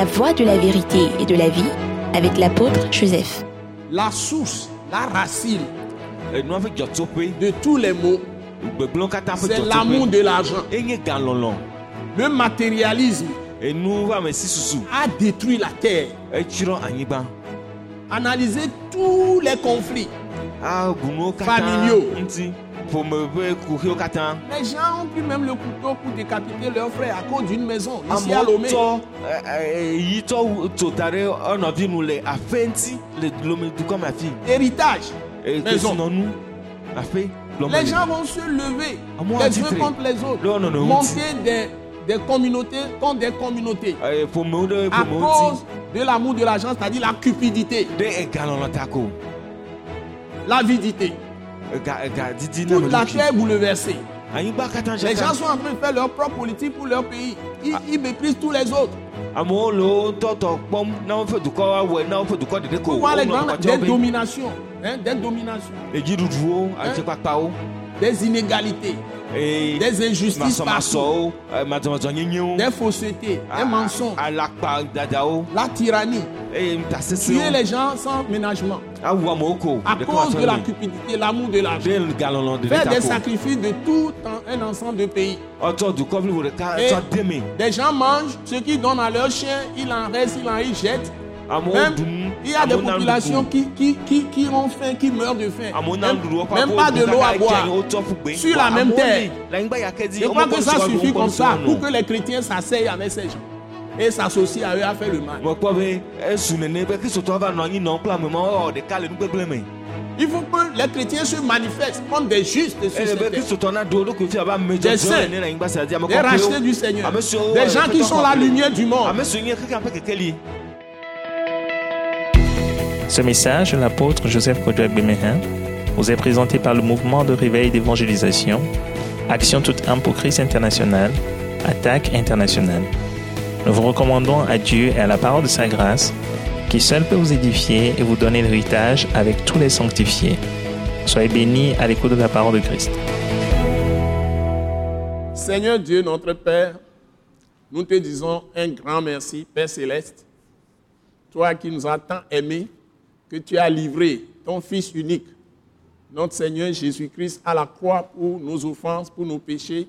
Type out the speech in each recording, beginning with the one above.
la voie de la vérité et de la vie avec l'apôtre Joseph. La source, la racine dzɔtsoƒe de tous les maux, c'est l'amour de l'argent. Le matérialisme a détruit la terre. anyigba Analysez tous les conflits. katã Familiaux. Les gens ont pris même le couteau pour décapiter leur frère à cause d'une maison. Ici à Lomé. Héritage. Maison. lɔme Les le. gens vont se lever les uns contre les autres. Monter des, des communautés contre des communautés. Ɖe À cause de l'amour de l'argent, c'est-à-dire la cupidité, l'avidité. Didi na Toute la terre bouleversée. anyigba katã Les gens sont en train de faire leur propre politique pour leur pays. Ils, ils méprisent tous les autres. les kɔkɔtɔ des dominations, hein, des dominations, adzekpakpawo des inégalités, des injustices partout, madzɔmadzɔnyenyewo des faussetés, a- des mensonges, la tyrannie, tuer les gens sans ménagement. Ko à cause de la cupidité, l'amour de l'argent. Faire des sacrifices de tout un, ensemble de pays. Et deme des gens mangent, ce qu'ils donnent à leurs chiens, ils en restent, ils en ils jettent. Même, il y a des populations qui, qui, qui, qui ont faim, qui meurent de faim. Même, même pas de l'eau à boire. sur la même terre. Je crois que ça suffit comme ça pour que les chrétiens s'asseyent avec ces gens et s'associent à eux à faire le mal. Il faut que les chrétiens se manifestent comme des justes sur cette ame Des saints. Des rachetés kɔkɔewo du Seigneur. ame siwo Des gens qui sont la lumière du monde. Ce message l'apôtre Joseph Kodouak Bemehin vous est présenté par le mouvement de réveil d'évangélisation, Action toute âme pour Christ international, Attaque internationale. Nous vous recommandons à Dieu et à la parole de sa grâce, qui seul peut vous édifier et vous donner l'héritage avec tous les sanctifiés. Soyez bénis à l'écoute de la parole de Christ. Seigneur Dieu, notre Père, nous te disons un grand merci, Père céleste. Toi qui nous as tant aimés, que tu as livré ton Fils unique, notre Seigneur Jésus-Christ, à la croix pour nos offenses, pour nos péchés.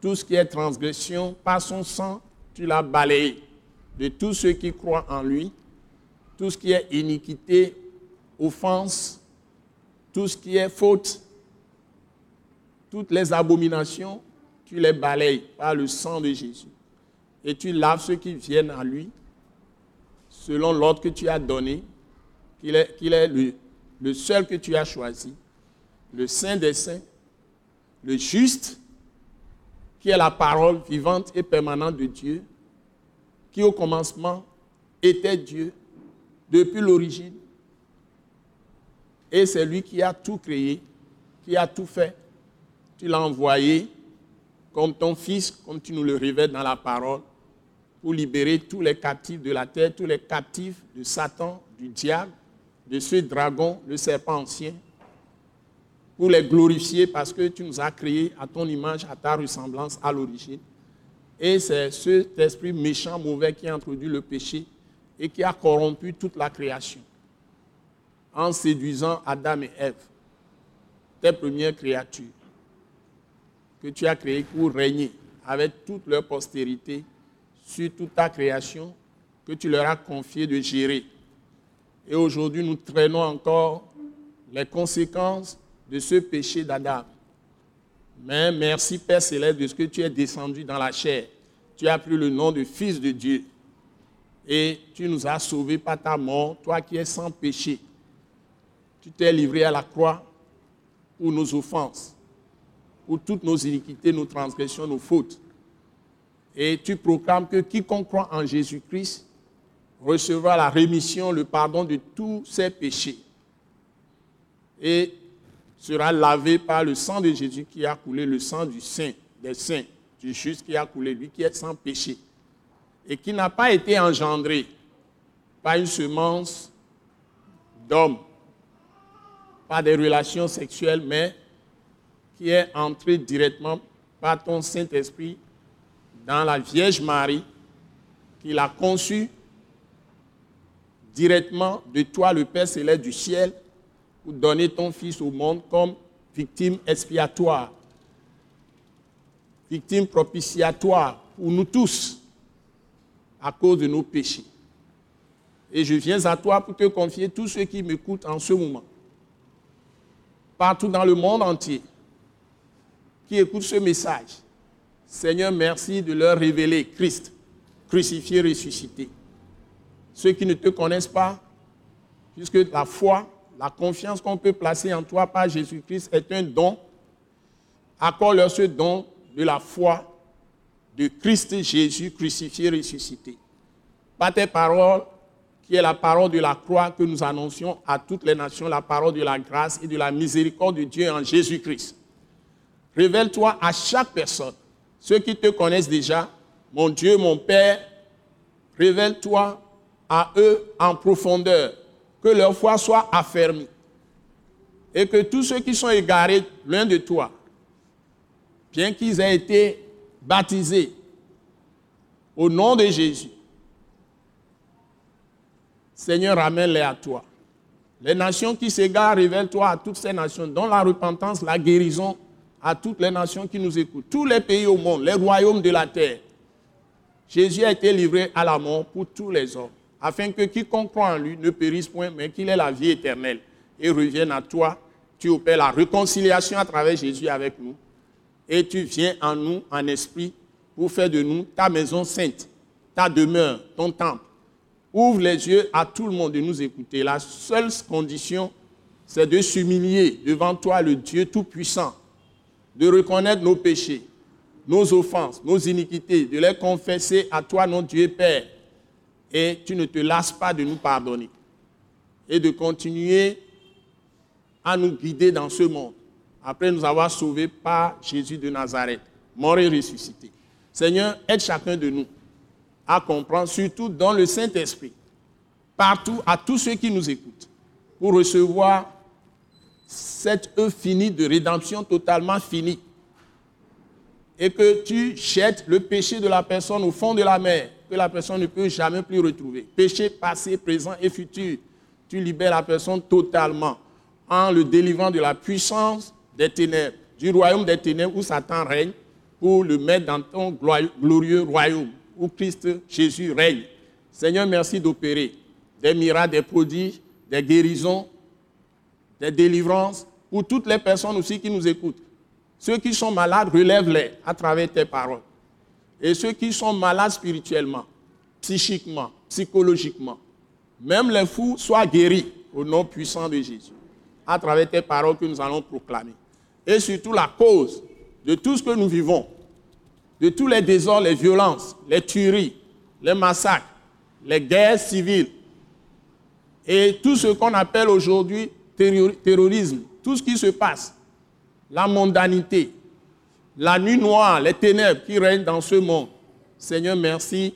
Tout ce qui est transgression, par son sang, tu l'as balayé de tous ceux qui croient en lui. Tout ce qui est iniquité, offense, tout ce qui est faute, toutes les abominations, tu les balayes par le sang de Jésus. Et tu laves ceux qui viennent à lui, selon l'ordre que tu as donné, qu'il est, le, le seul que tu as choisi, le Saint des Saints, le juste, qui est la parole vivante et permanente de Dieu, qui au commencement était Dieu depuis l'origine. Et c'est lui qui a tout créé, qui a tout fait. Tu l'as envoyé comme ton fils, comme tu nous le révèles dans la parole, pour libérer tous les captifs de la terre, tous les captifs de Satan, du diable, de ce dragon, le serpent ancien, pour les glorifier parce que tu nous as créés à ton image, à ta ressemblance à l'origine. Et c'est cet esprit méchant, mauvais qui a introduit le péché et qui a corrompu toute la création en séduisant Adam et Ève, tes premières créatures, que tu as créées pour régner avec toute leur postérité sur toute ta création que tu leur as confié de gérer. Et aujourd'hui, nous traînons encore les conséquences de ce péché d'Adam. Mais merci Père Céleste de ce que tu es descendu dans la chair. Tu as pris le nom de Fils de Dieu. Et tu nous as sauvés par ta mort, toi qui es sans péché. Tu t'es livré à la croix pour nos offenses, pour toutes nos iniquités, nos transgressions, nos fautes. Et tu proclames que quiconque croit en Jésus-Christ recevra la rémission, le pardon de tous ses péchés. Et sera lavé par le sang de Jésus qui a coulé, le sang du saint, des saints, du juste qui a coulé, lui qui est sans péché. Et qui n'a pas été engendré par une semence d'homme, pas des relations sexuelles, mais qui est entré directement par ton Saint-Esprit dans la Vierge Marie, qu'il a conçu directement de toi, le Père céleste du ciel, pour donner ton Fils au monde comme victime expiatoire, victime propitiatoire pour nous tous, à cause de nos péchés. Et je viens à toi pour te confier tous ceux qui m'écoutent en ce moment, partout dans le monde entier, qui écoutent ce message. Seigneur, merci de leur révéler Christ, crucifié, ressuscité. Ceux qui ne te connaissent pas, puisque la foi, la confiance qu'on peut placer en toi par Jésus-Christ est un don, accorde-leur ce don de la foi de Christ Jésus crucifié, ressuscité. Par tes paroles, qui est la parole de la croix que nous annoncions à toutes les nations, la parole de la grâce et de la miséricorde de Dieu en Jésus-Christ. Révèle-toi à chaque personne. Ceux qui te connaissent déjà, mon Dieu, mon Père, révèle-toi à eux en profondeur, que leur foi soit affermie. Et que tous ceux qui sont égarés loin de toi, bien qu'ils aient été baptisés au nom de Jésus, Seigneur, ramène-les à toi. Les nations qui s'égarent, révèle-toi à toutes ces nations, dont la repentance, la guérison, à toutes les nations qui nous écoutent, tous les pays au monde, les royaumes de la terre. Jésus a été livré à la mort pour tous les hommes, afin que quiconque croit en lui ne périsse point, mais qu'il ait la vie éternelle et revienne à toi. Tu opères la réconciliation à travers Jésus avec nous, et tu viens en nous en esprit pour faire de nous ta maison sainte, ta demeure, ton temple Ouvre les yeux à tout le monde de nous écouter. La seule condition, c'est de s'humilier devant toi, le Dieu Tout-Puissant, de reconnaître nos péchés, nos offenses, nos iniquités, de les confesser à toi, notre Dieu Père. Et tu ne te lasses pas de nous pardonner. Et de continuer à nous guider dans ce monde, après nous avoir sauvés par Jésus de Nazareth, mort et ressuscité. Seigneur, aide chacun de nous à comprendre, surtout dans le Saint-Esprit, partout, à tous ceux qui nous écoutent, pour recevoir cette œuvre finie de rédemption totalement finie. Et que tu jettes le péché de la personne au fond de la mer, que la personne ne peut jamais plus retrouver. Péché passé, présent et futur. Tu libères la personne totalement en le délivrant de la puissance des ténèbres, du royaume des ténèbres où Satan règne, pour le mettre dans ton glorieux royaume où Christ Jésus règne. Seigneur, merci d'opérer des miracles, des prodiges, des guérisons, des délivrances pour toutes les personnes aussi qui nous écoutent. Ceux qui sont malades, relève-les à travers tes paroles. Et ceux qui sont malades spirituellement, psychiquement, psychologiquement, même les fous soient guéris au nom puissant de Jésus, à travers tes paroles que nous allons proclamer. Et surtout la cause de tout ce que nous vivons, de tous les désordres, les violences, les tueries, les massacres, les guerres civiles et tout ce qu'on appelle aujourd'hui terrorisme, tout ce qui se passe, la mondanité, la nuit noire, les ténèbres qui règnent dans ce monde. Seigneur, merci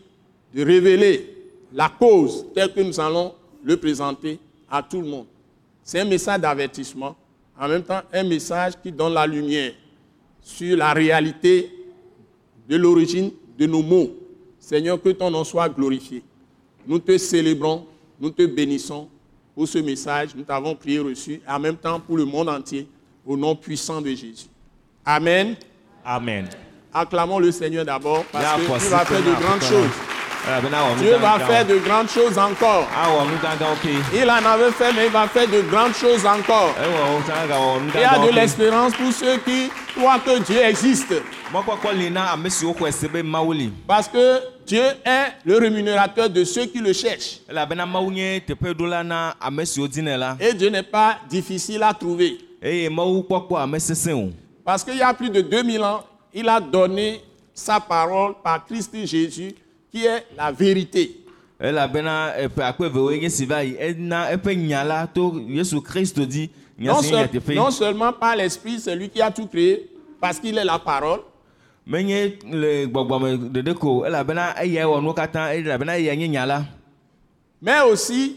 de révéler la cause telle que nous allons le présenter à tout le monde. C'est un message d'avertissement, en même temps un message qui donne la lumière sur la réalité de l'origine de nos mots. Seigneur, que ton nom soit glorifié. Nous te célébrons, nous te bénissons pour ce message. Nous t'avons prié reçu, en même temps pour le monde entier, au nom puissant de Jésus. Amen. Amen. Acclamons le Seigneur d'abord, parce Yeah, tu vas faire de grandes choses. Eh, Dieu va faire de grandes choses encore. Ke. Il en avait fait, mais il va faire de grandes choses encore. Nu Il y a de l'espérance pour ceux qui croient que Dieu existe. Parce que Dieu est le rémunérateur de ceux qui le cherchent. La. Et Dieu n'est pas difficile à trouver. Parce qu'il y a plus de 2000 ans, il a donné sa parole par Christ Jésus, qui est la vérité. Non, seul- seulement par l'Esprit, c'est lui qui a tout créé, parce qu'il est la parole, mais aussi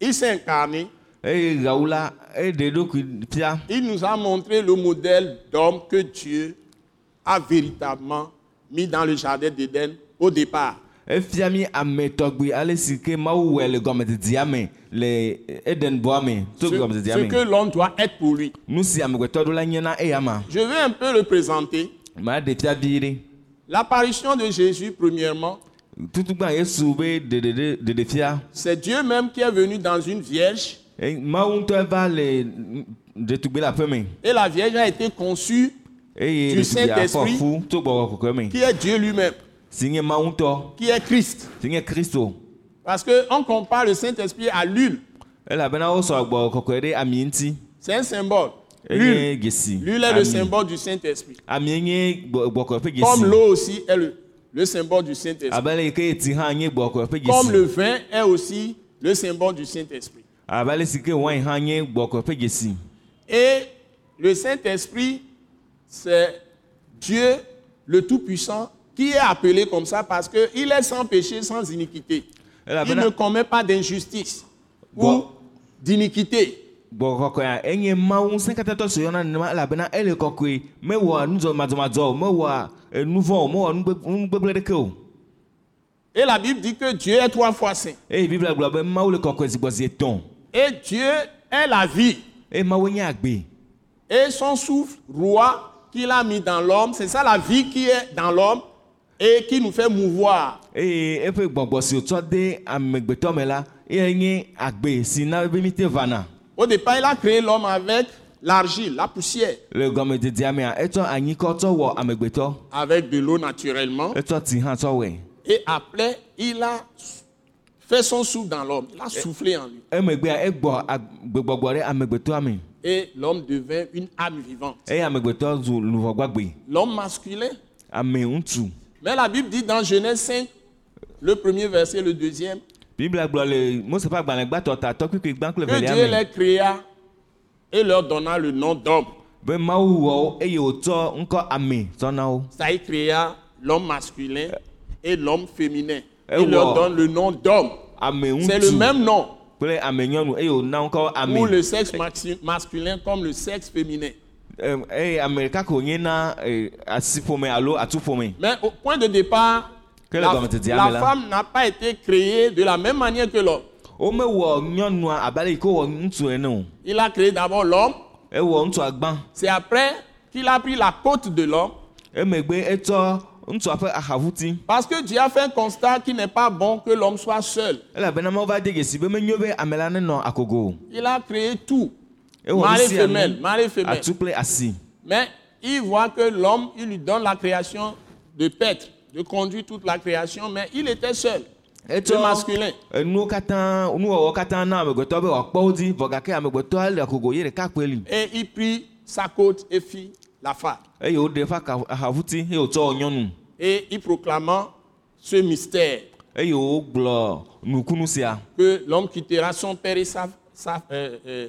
il s'est incarné. Il nous a montré le modèle d'homme que Dieu a véritablement mis dans le jardin d'Éden au départ. Ce, que l'homme doit être pour lui. ma Je vais un peu le présenter. L'apparition de Jésus, premièrement, c'est Dieu même qui est venu dans une vierge Et la vierge a été conçue, Du Saint-Esprit. qui est Dieu lui-même, qui est Christ. Parce qu'on compare le Saint-Esprit à l'huile. C'est un symbole. L'huile. est le symbole du Saint-Esprit. Comme l'eau aussi est le, le symbole du Saint-Esprit. gbɔkɔe ƒe Comme le vin est aussi le symbole du Saint-Esprit. Et le Saint-Esprit, c'est Dieu le Tout-Puissant qui est appelé comme ça parce qu'il est sans péché, sans iniquité. Il ne commet pas d'injustice ou d'iniquité. Et la Bible dit que Dieu est trois fois saint. Et Dieu est la vie. Et son souffle, roi, qu'il a mis dans l'homme, c'est ça la vie qui est dans l'homme et qui nous fait mouvoir. vana Au départ, il a créé l'homme avec l'argile, la poussière, amegbetɔ avec de l'eau naturellement. wɔe Et après, il a fait son souffle dans l'homme. Il a soufflé en lui. Et l'homme devint une âme vivante. L'homme masculin. Mais la Bible dit dans Genèse 5, le premier verset, le deuxième, que Dieu les créa et leur donna le nom d'homme. wo Ça, il créa l'homme masculin et l'homme féminin. Il leur donne le nom d'homme. C'est le même nom. Pour le sexe masculin comme le sexe féminin. Na eh, atuƒome Mais au point de départ, la, femme n'a pas été créée de la même manière que l'homme. Il a créé d'abord l'homme, c'est après qu'il a pris la côte de l'homme. Parce que Dieu a fait un constat qu'il n'est pas bon que l'homme soit seul. Il a créé tout. Mâle et femelle, mâle et femelle. Mais il voit que l'homme, il lui donne la création de paître, de conduire toute la création, mais il était seul. Le masculin. Et il prit sa côte et fit la femme. Et il proclamant ce mystère que l'homme quittera son père et sa, sa- euh, euh,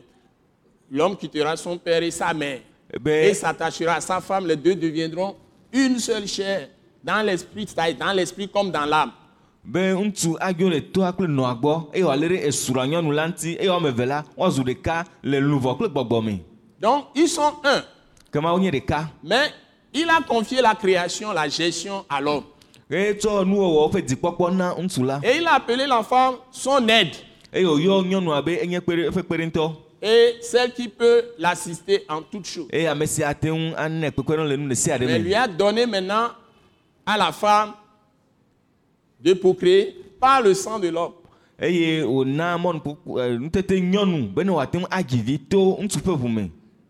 l'homme quittera son père et sa mère et be s'attachera à sa femme. Les deux deviendront une seule chair dans l'esprit, c'est-à-dire dans l'esprit comme dans l'âme. be ŋutsu adzo le toa kple nɔa gbɔ eye wòalé ɖe esrɔ̃ nyɔnu la ŋuti eye woame eve la woazu ɖeka le luʋɔ kple gbɔgbɔ me Donc ils sont un. Mais il a confié la création, la gestion à l'homme. la Et il a appelé la femme son aide. Kpe- eƒe kpeɖeŋutɔ et celle qui peut l'assister en toutes choses. Mais lui a donné maintenant à la femme de procréer par le sang de l'homme.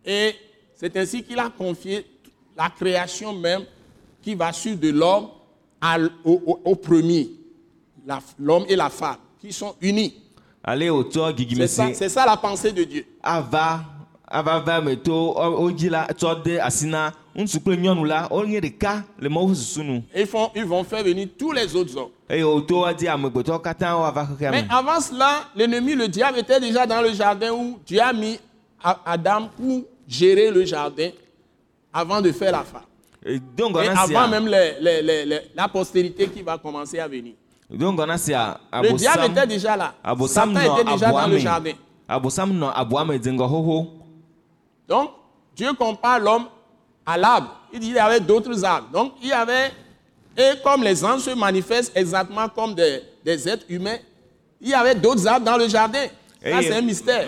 Et c'est ainsi qu'il a confié la création même qui va suivre de l'homme au, au- au premier, l'homme et la femme, qui sont unis. C'est ça, si c'est ça la pensée de Dieu. ils, font, ils vont faire venir tous les autres hommes. Mais avant cela, l'ennemi, le diable, était déjà dans le jardin où Dieu a mis Adam pour gérer le jardin avant de faire la femme. Et avant même les- les- les- les- la postérité qui va commencer à venir. Le diable était déjà là. Satan était déjà dans le jardin. Donc, Dieu compare l'homme à l'arbre. Il dit qu'il y avait d'autres arbres. Donc, il y avait Et comme les anges se manifestent exactement comme des, des êtres humains, il y avait d'autres arbres dans le jardin. Ça, c'est un mystère.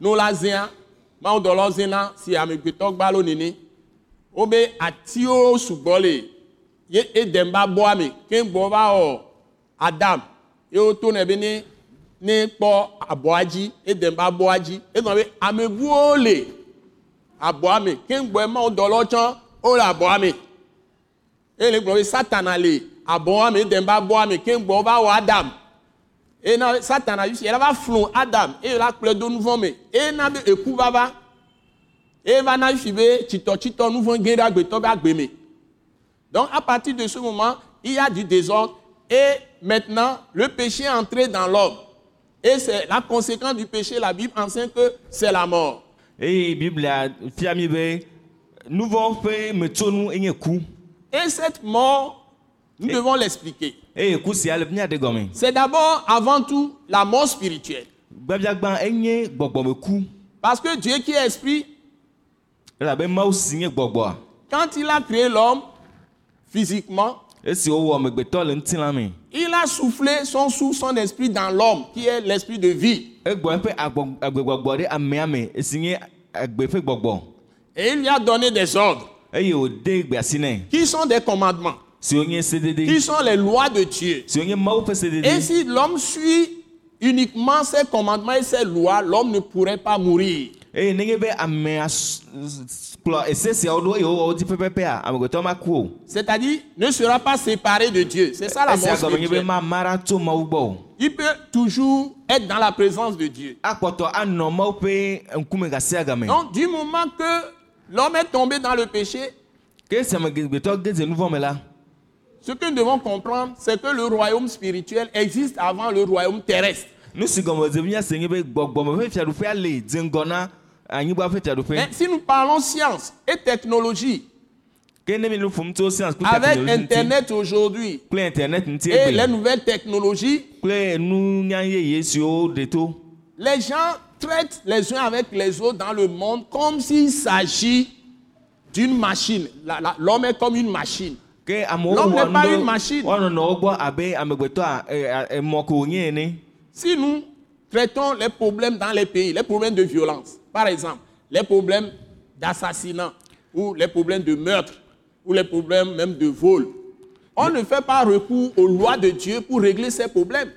no la zẽa mawu dɔla zẽna si amegbetɔ gbalo nene wobe atiwo sugbɔ le ye edem ba me ke gbɔ va wɔ adam ye woto nɛ be ne ne kpɔ abɔa dzi edem ba bɔa dzi egɔme be amebuwo le abɔa me ke gbɔ mawu dɔlawo tsã wole abɔa me eye le gblɔ be satana le abɔa me edem ba bɔa me ke gbɔ va wɔ adam eye na satana yi si yɛlɛ va flu adam eye la kplɔe do nu vɔ me eye na be eku va va eye va na fi be tsitɔtsitɔ nu vɔ gẽ ɖe agbetɔ be agbe me donc à partir de ce moment il y a du désordre. Et maintenant le péché est entré dans l'homme. Et c'est la conséquence du péché la Bible enseigne que c'est la mort. Eye biblia fia mi be nuvɔ ƒe metsonu enye ku et cette mort nous devons l'expliquer gɔme c'est d'abord avant tout la mort spirituelle. Gbɔgbɔme ku parce que Dieu qui est esprit quand il a créé l'homme physiquement il a soufflé son souffle, son esprit dans l'homme, qui est l'esprit de vie. Et il lui a donné des ordres, qui sont des commandements, qui sont les lois de Dieu. Et si l'homme suit uniquement ces commandements et ces lois, l'homme ne pourrait pas mourir. o C'est-à-dire, ne sera pas séparé de Dieu. C'est ça la mort spirituelle. gbɔ o Il peut toujours être dans la présence de Dieu. Donc, du moment que l'homme est tombé dans le péché, ce que nous devons comprendre, c'est que le royaume spirituel existe avant le royaume terrestre. Mais si nous parlons science et technologie, avec Internet aujourd'hui et les nouvelles technologies, les gens traitent les uns avec les autres dans le monde comme s'il s'agit d'une machine. L'homme est comme une machine. L'homme n'est pas une machine. wònye ene Si nous traitons les problèmes dans les pays, les problèmes de violence, par exemple, les problèmes d'assassinat ou les problèmes de meurtre ou les problèmes même de vol, on ne fait pas recours aux lois de Dieu pour régler ces problèmes.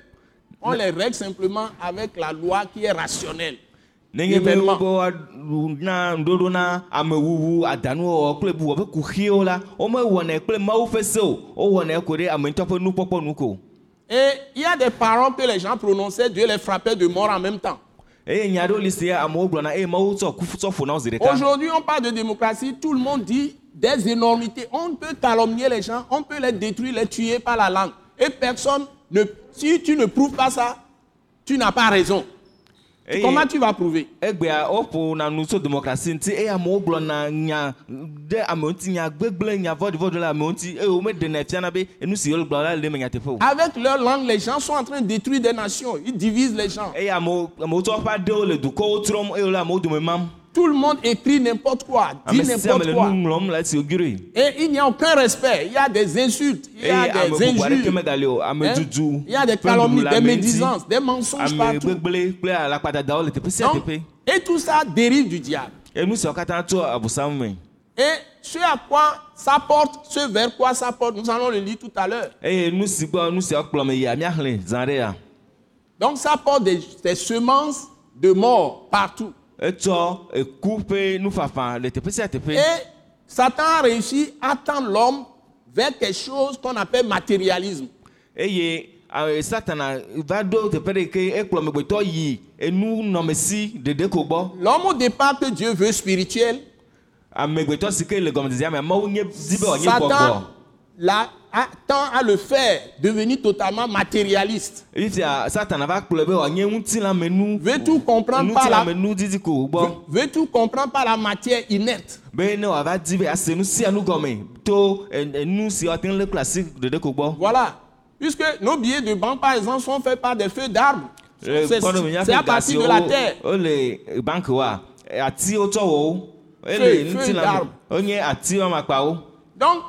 On les règle simplement avec la loi qui est rationnelle. Nenye be Événement. wobe na ŋuɖoɖo na amewuwu adanuwɔwɔ kple buwɔ ƒe kuxiwo la womewɔnɛ kple mawu ƒe se o wowɔnɛ ko ɖe ame ŋutɔ ƒe nukpɔkpɔ nu ko Et il y a des paroles que les gens prononçaient, Dieu les frappait de mort en même temps. eye nya ɖewo li si amewo gblɔna eye mawu tsɔ ku tsɔ ƒo na wo zi ɖeka Aujourd'hui, on parle de démocratie, tout le monde dit des énormités. On peut calomnier les gens, on peut les détruire, les tuer par la langue. Et personne ne. Si tu ne prouves pas ça, tu n'as pas raison. Comment tu vas prouver? Avec leur langue, les gens sont en train de détruire des nations. Ils divisent les gens. Tout le monde écrit n'importe quoi, dit sia ame n'importe quoi. Et il n'y a aucun respect. Il y a des insultes, il y a ame des injures, hein? il y a des calomnies, des médisances, des mensonges partout. Donc, et tout ça dérive du diable. me Et ce à quoi ça porte, ce vers quoi ça porte, nous allons le lire tout à l'heure. ya Donc ça porte des, des semences de mort partout. Et Satan a réussi à tendre l'homme vers quelque chose qu'on appelle matérialisme. L'homme au départ que Dieu veut spirituel, Satan là, a, tend à le faire devenir totalement matérialiste. kplɔe be wòanye ŋutilãmenu Veut tout comprendre par la, didi ko gbɔ veut, veut tout comprendre par la matière inerte. eh, eh, Voilà. Puisque nos billets de banque, par exemple, sont faits par des feux d'arbres. Eh, C'est à partir de la terre. wole banki wa atiwo tsɔ wɔ wo ele Feuille- feuille ŋutilãme d'arbre. wonye ati wɔme akpawo Donc,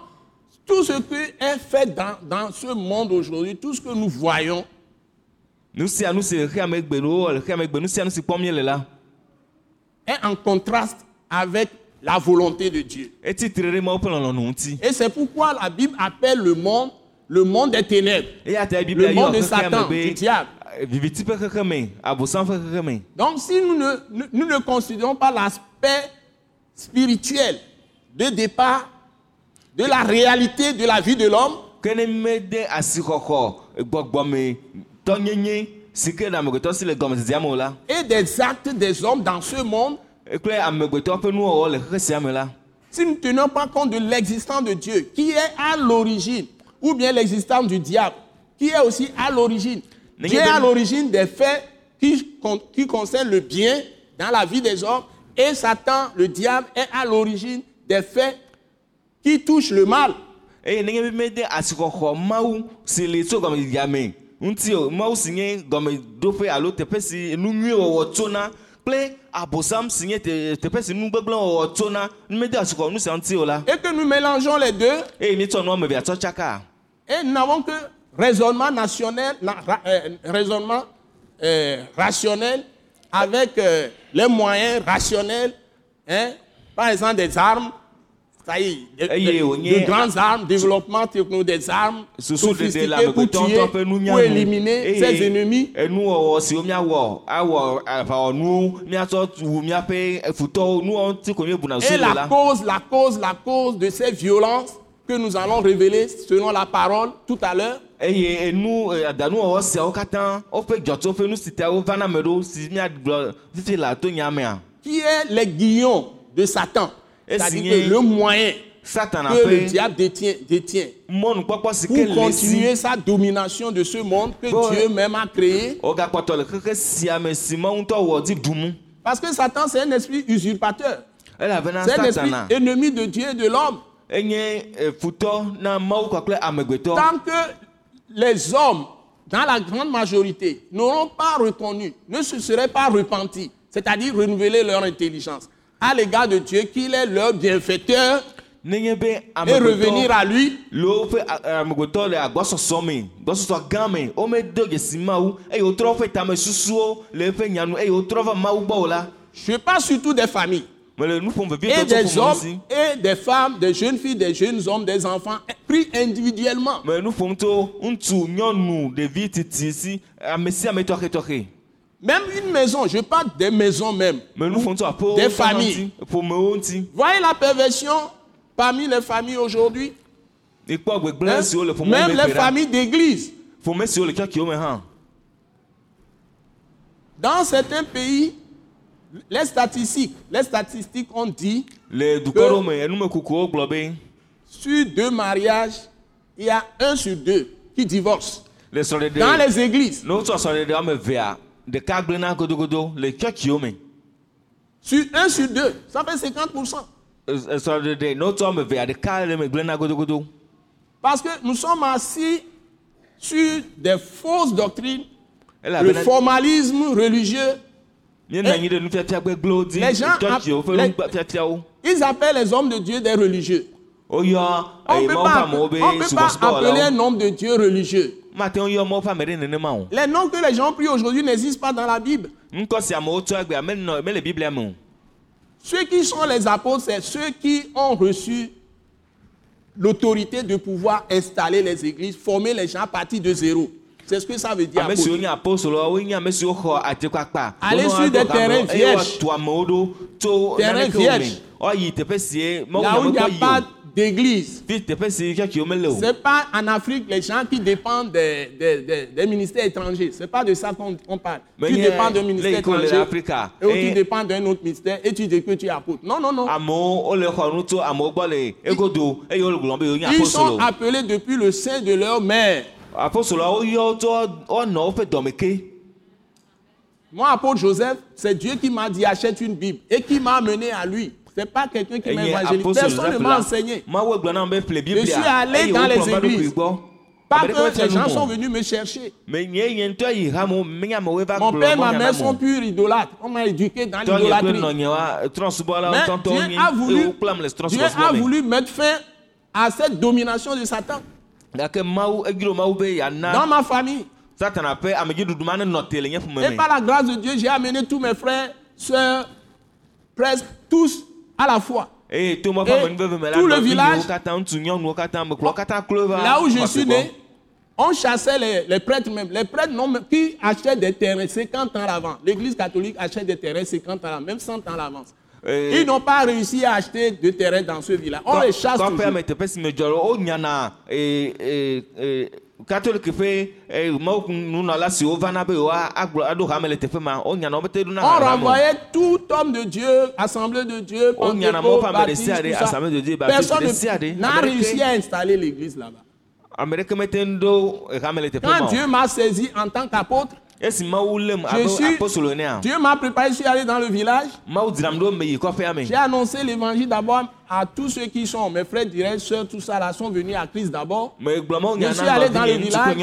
tout ce qui est fait dans, dans ce monde aujourd'hui, tout ce que nous voyons, est en contraste avec la volonté de Dieu. Et c'est pourquoi la Bible appelle le monde le monde des ténèbres. Le monde de Satan, du diable. ƒe xexeme Donc, si nous ne, nous ne considérons pas l'aspect spirituel de départ de la réalité de la vie de l'homme, et des actes des hommes dans ce monde, si nous ne tenons pas compte de l'existence de Dieu, qui est à l'origine, ou bien l'existence du diable, qui est aussi à l'origine. Dieu est à l'origine des faits qui, qui concernent le bien dans la vie des hommes, et Satan, le diable, est à l'origine des faits qui touchent le mal. eye nenye be mede asixɔxɔ mawu si le tso gɔmedzedzea me. Ŋuti o mawu si nye gɔmeɖoƒe alo teƒe si nu nyui wɔwɔ tsona kple abosam si nye te- teƒe si nu gbegblẽ wɔwɔ tsona ne mede asixɔ nu sia ŋuti o la. Et que nous mélangeons les deux, eye míetsɔ nu ame evea tsɔ tsaka et nous n'avons que raisonnement national, na- ra- euh, raisonnement euh, rationnel avec euh, les moyens rationnels, hein, par exemple des armes, ça y est, de, Eh, grandes armes, développement techno des armes sophistiquées pour tuer, pour éliminer ses ennemis. Et la cause, la cause, la cause de ces violences que nous allons révéler selon la parole tout à l'heure, qui est l'aiguillon de Satan, c'est-à-dire le moyen que le diable détient, détient pour continuer sa domination de ce monde que. Dieu même a créé. Parce que Satan, c'est un esprit usurpateur. C'est un esprit ennemi de Dieu et de l'homme. amegbetɔ Tant que les hommes, dans la grande majorité, n'auront pas reconnu, ne se seraient pas repentis, c'est-à-dire renouveler leur intelligence à l'égard de Dieu, qu'il est leur bienfaiteur, et revenir à lui, je parle surtout des familles. et des hommes et des femmes, des jeunes filles, des jeunes hommes, des enfants, pris individuellement. Même une maison, je parle des maisons même. Des familles. Voyez la perversion parmi les familles aujourd'hui? hein? Même me les familles d'église. Dans certains pays, les statistiques, les statistiques ont dit be sur deux mariages, il y a un sur deux qui divorcent. le Dans les églises, sur un sur deux, ça fait 50%. Eh, srɔ̃ɖeɖe ne wotsɔ woame evea ɖeka le me gblẽna godogodo Parce que nous sommes assis sur des fausses doctrines, le formalisme religieux. Les gens tsɔkiwo ƒe app- nufiafiawo Ils appellent les hommes de Dieu des religieux. woyɔ On ne peut pas, on peut pas appeler un homme de Dieu religieux. Les noms que les gens prient aujourd'hui n'existent pas dans la Bible. Ceux qui sont les apôtres, c'est ceux qui ont reçu l'autorité de pouvoir installer les églises, former les gens à partir de zéro. C'est ce que ça veut dire. atikpakpa Allez sur des terrains eye vierges. woatu amewo ɖo tso Terrain naneke wo vierge. me woayi teƒe sie mawu Là où il n'y a pas d'église. o C'est pas en Afrique les gens qui dépendent des, des, des, des ministères étrangers. C'est pas de ça qu'on parle. Mais tu dépends d'un ministère étranger et tu dépends d'un autre ministère et tu dis que tu es apôtre. Non, non, non. nye Ils sont appelés depuis le sein de leur mère. ke Moi, apôtre Joseph, c'est Dieu qui m'a dit achète une Bible et qui m'a amené à lui. C'est pas quelqu'un qui m'a enye évangélisé. Personne ne m'a enseigné. biblia suis allé eye dans les églises. Pas que les gens sont venus me chercher. Mon père, ma mɔnya mère sont purs idolâtres. On m'a éduqué dans l'idolâtrie. Mais tɔntɔwo Dieu a voulu, Dieu a voulu mettre fin à cette domination de Satan be dans ma famille. ma Et par la grâce de Dieu, j'ai amené tous mes frères, sœurs, presque tous à la fois. Et la tout le village- Là où je suis né, on chassait les, les prêtres même. Les prêtres non, mais qui achètent des terrains 50 ans à l'avant. L'église catholique achète des terrains 50 ans à même 100 ans à l'avance. Eh, Ils n'ont pas réussi à acheter de terrain dans ce village. On les chasse toujours. Katoliki ƒe eh, mawu nunɔla siwo vana be yewoa agblɔ aɖo hame le teƒe ma wonyana wo bete ɖona On hame la tout homme de Dieu, assemblée de Dieu, assemblée de Dieu, Baptiste, Personne n'a réussi à installer l'église là-bas. ame ɖeke mete ŋu ɖo hame le teƒe Quand ma o. Dieu m'a saisi en tant qu'apôtre, je suis, Dieu m'a préparé, je suis allé dans le village. J'ai annoncé l'évangile d'abord à tous ceux qui sont, mes frères directs, sœurs, tout ça, là, sont venus à Christ d'abord. Je suis allé dans le village.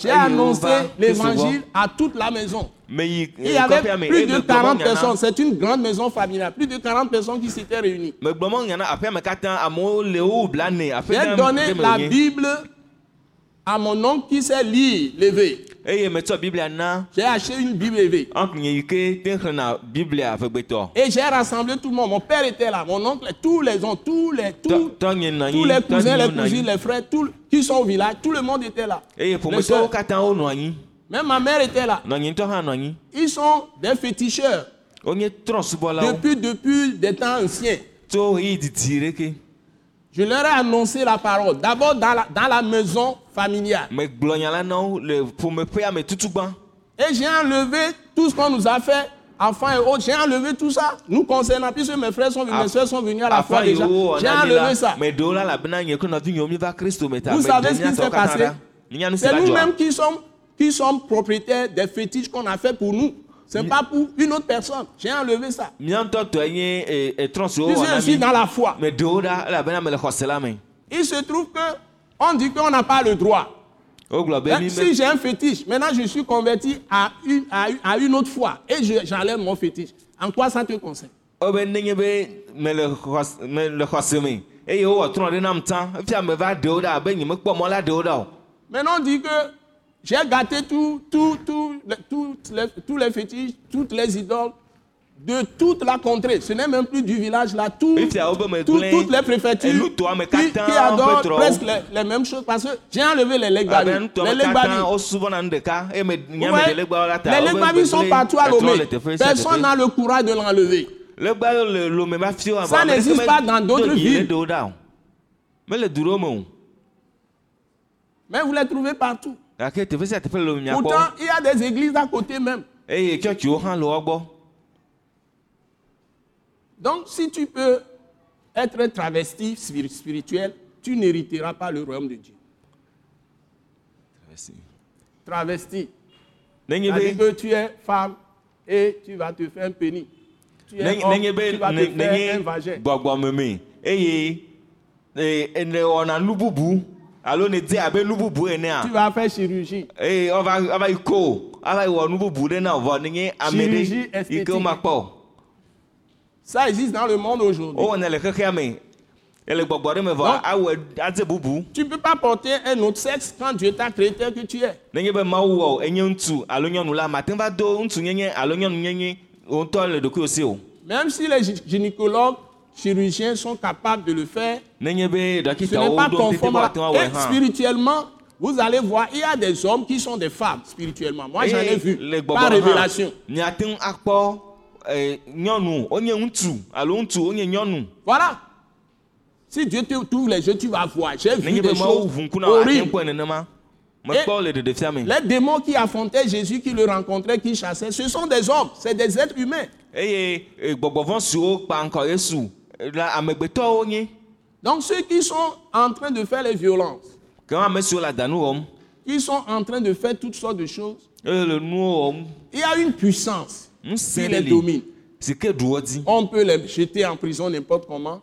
J'ai annoncé l'évangile à toute la maison. il y avait plus de me gblɔ 40 mawu nya na personnes. C'est une grande maison familiale. Plus de 40 personnes qui s'étaient réunies. J'ai donné la. Bible à mon oncle qui sait lire, lever. Eye metsɔ biblia na J'ai acheté une Bible élevée. ɔnkunye yi ke te xlẽna biblia vegbetɔ Et j'ai rassemblé tout le monde. Mon père était là, mon oncle, tous les gens, tous les, tous, Tɔ- tɔnye nɔ tous les cousins, les cousines, les frères, tous qui sont au village, tout le monde était là. eye ƒometɔwo anyi Même ma mère était là. nɔnyi ŋutɔ hã nɔ anyi Ils sont des féticheurs wonye trɔsubɔlawo depuis, depuis des temps anciens. tso ɣeyiɣi didi ɖeke Je leur ai annoncé la parole. D'abord dans la, dans la maison familiale. Et j'ai enlevé tout ce qu'on nous a fait, enfants et autres. J'ai enlevé tout ça, nous concernant, puisque mes frères sont venus, mes soeurs sont venues à la fois afa déjà. yiwo J'ai enlevé ça. Vous savez ce qui s'est passé? C'est nous-mêmes qui sommes, qui sommes propriétaires des fétiches qu'on a fait pour nous. Ce n'est pas pour une autre personne. J'ai enlevé ça. Puisque je suis dans la foi. Il se trouve que on dit qu'on n'a pas le droit. Si j'ai un fétiche, maintenant je suis converti à une, à, une- à une autre foi et je- j'enlève mon fétiche. En quoi ça te concerne? Maintenant on dit que j'ai gâté tout, tout, tout, les- tous les fétiches, toutes les idoles de toute la contrée. Ce n'est même plus du village là. Tout, toutes les préfectures qui, adorent presque les, les mêmes choses parce que j'ai enlevé les abe legbalis. nutoa Les ta les sont partout à Lomé. Personne n'a le courage de l'enlever. Ça n'existe pas dans d'autres villes. Mais vous les trouvez partout. Pourtant, il y a des églises à côté même. eye tsɔtsiwo hã le wogbɔ Donc, si tu peux être travesti spiri- spirituel, tu n'hériteras pas le royaume de Dieu. Travesti. C'est-à-dire be que tu es femme et tu vas te faire un pénis. Tu es homme, tu vas te faire un vagin. eh, Tu vas faire chirurgie. ame Chirurgie esthétique. Ça existe dans le monde aujourd'hui. Tu ne peux pas porter un autre sexe quand Dieu t'a créé tel que tu es. Même si les gy- gynécologues, chirurgiens sont capables de le faire, ce n'est pas conforme à ŋu Et hã spirituellement, vous allez voir, il y a des hommes qui sont des femmes spirituellement. Moi, j'en ai vu par gbɔgbɔ révélation. Eh, nyɔnu wonye ŋutsu alo ŋutsu wonye nyɔnu Voilà. Si Dieu te t'ouvre les yeux, tu vas voir. J'ai vu des choses horribles. Et- Les démons qui affrontaient Jésus, qui le rencontraient, qui chassaient, ce sont des hommes, c'est des êtres humains. e, la amegbetɔwo nye Donc ceux qui sont en train de faire les violences, qui sont en train de faire toutes sortes de choses, il y a une puissance ŋusẽ les domine. si On peut les jeter en prison n'importe comment.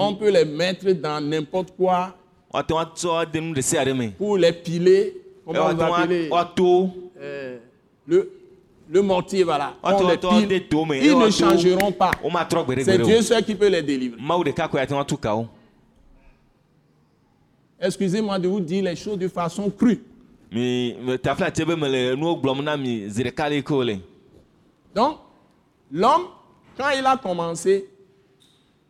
On peut les mettre dans n'importe quoi pour les piler. Comment a- woato euh, le, le mortier, voilà. On les pile. Ils ne woato- changeront pas. C'est Dieu seul qui peut les délivrer. o mawu ɖeka koe ate ŋu atu kawo Excusez-moi de vous dire les choses de façon crue. Mi me tafla tie be mele nuwo gblɔm na mi zi ɖeka le ke wole Donc, l'homme, quand il a commencé,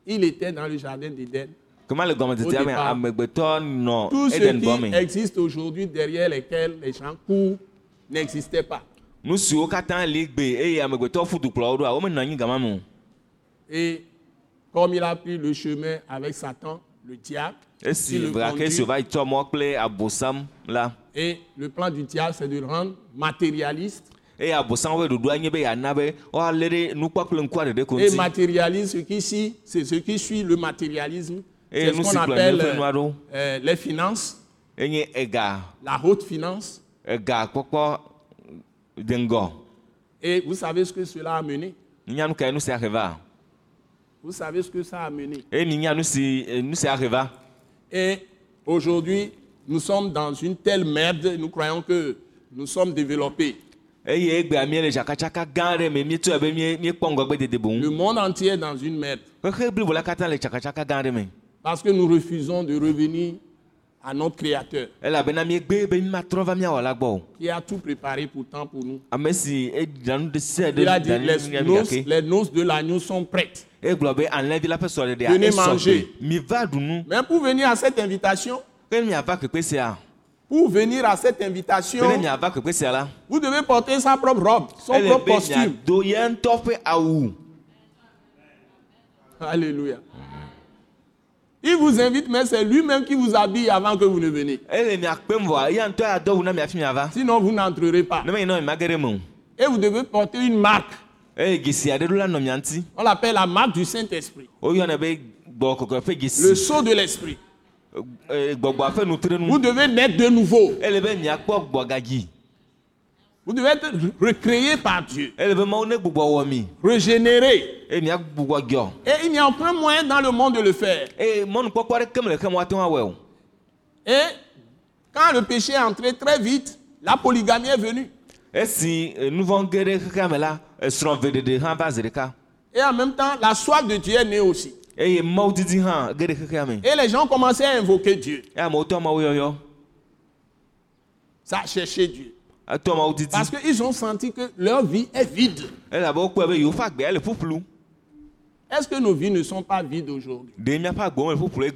il était dans le jardin d'Éden. kema le amegbetɔ nɔ Tout ce eden qui existe aujourd'hui derrière lesquels les gens courent n'existait pas. nu siwo katã li gbe eye amegbetɔ fu dukplɔwo ɖoa womenɔ anyi gama me o Et comme il a pris le chemin avec Satan, le diable, conduit, si yi tsɔ mɔ kple abosam la et le plan du diable, c'est de le rendre matérialiste. eye abosam ƒe ɖoɖoa nye be yeana be woalé ɖe nukpɔ kple ŋkua ɖeɖe ko Et ŋuti matérialiste, ce qui, suit- c'est ce qui suit le matérialisme. Et C'est ce nous, qu'on c'est appelle de euh, nous, euh, les finances, enye ega la haute finance. ega kpɔkpɔ de ŋgɔ Et vous savez ce que cela a mené? Nu sia he va Vous savez ce que ça a mené? Eye minya nu si Et aujourd'hui, nous sommes dans une telle merde, nous croyons que nous sommes développés. le monde entier est dans une merde. Parce que nous refusons de revenir à notre Créateur, qui a tout préparé pourtant pour nous. sia Il a dit, les noces, les noces de l'agneau sont prêtes. Venez manger. Mais pour venir à cette invitation, pour venir à cette invitation, vous devez porter sa propre robe, son propre costume. Alléluia. Il vous invite, mais c'est lui-même qui vous habille avant que vous ne miafi miava Sinon, vous n'entrerez pas. Et vous devez porter une marque. ŋuti On l'appelle la marque du Saint-Esprit. ƒe Le sceau de l'Esprit. eh, ƒe nutrenu Vous devez naître de nouveau. ele be miakpɔ gbɔgadzi Vous devez être recréé par Dieu, régénéré. Et il n'y a aucun moyen dans le monde de le faire. Et quand le péché est entré très vite, la polygamie est venue. Et en même temps, la soif de Dieu est née aussi. Et les gens commençaient à invoquer Dieu, ça a cherché Dieu. Parce qu'ils ont senti que leur vie est vide. Est-ce que nos vies ne sont pas vides aujourd'hui?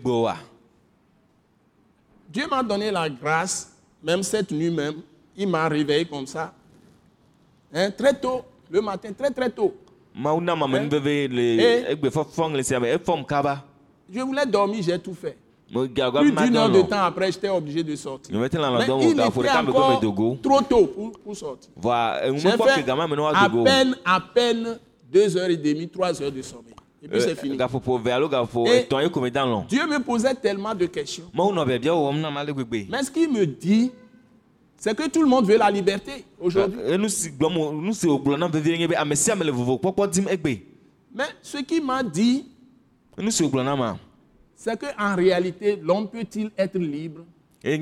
Oa Dieu m'a donné la grâce, même cette nuit même, il m'a réveillé comme ça, hein, très tôt, le matin, très très tôt. veve le Eh? Je voulais dormir, j'ai tout fait. Plus d'une heure de temps après, j'étais obligé de sortir. Mais il était encore trop tôt pour, pour sortir. J'ai fait à peine, à peine deux heures et demie, trois heures de sommeil. Et puis c'est fini. lɔ Dieu me posait tellement de questions. Mais ce qu'il me dit, c'est que tout le monde veut la liberté aujourd'hui. Mais ce qu'il m'a dit, c'est qu'en réalité, l'homme peut-il être libre? Je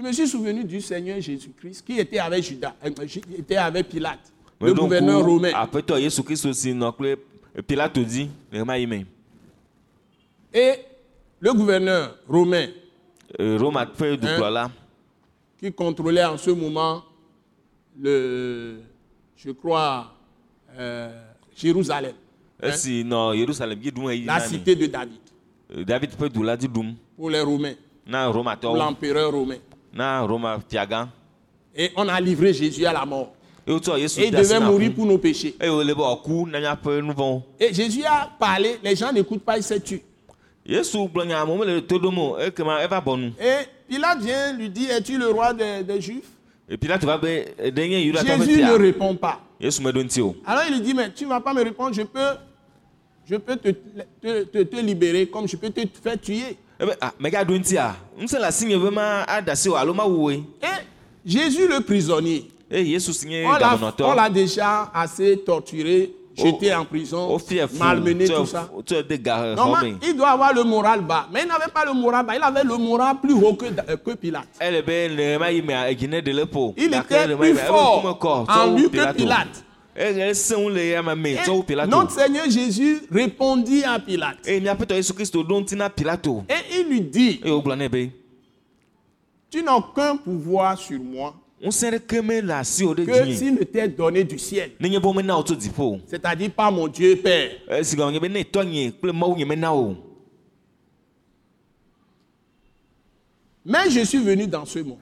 me suis souvenu du Seigneur Jésus-Christ qui était avec Judas, euh, qui était avec Pilate, le gouverneur romain. aƒetɔ yesu kristu si nɔ kple pilato dzi le ɣe ma yi me Et le gouverneur romain roma ƒe dukplɔla qui contrôlait en ce moment le, je crois, euh, Jérusalem, hein, dzi ɖum la cité de David, ni david ɖum pour les Romains, pour l'empereur romain. Et on a livré Jésus à la mort. Et il devait mourir pour nos péchés. vɔ̃wo Et Jésus a parlé, les gens n'écoutent pas, ils se tuent. Et Pilate vient lui dire, es-tu le roi des, des Juifs? Pilate va yudatɔ ƒe Jésus ne fia répond pas. Alors il lui dit, mais tu ne vas pas me répondre, je peux, je peux te, te, te- te libérer comme je peux te faire tuer. ebe ah megaɖo ŋutia ŋusẽ le asinye be ma aɖe asi o alo mawuwoe Et Jésus le prisonnier, on l'a déjà assez torturé, jeté en prison, malmené, tout ça. Normalement, me il doit avoir le moral bas. Mais il n'avait pas le moral bas, il avait le moral plus haut que, que Pilate. Il était plus fort en lui que Pilate. Et notre Seigneur Jésus répondit à Pilate. Et il lui dit, eye wogblɔ nɛ be tu n'as aucun pouvoir sur moi que s'il ne t'est donné du ciel. C'est-à-dire pas mon Dieu Père. o Mais je suis venu dans ce monde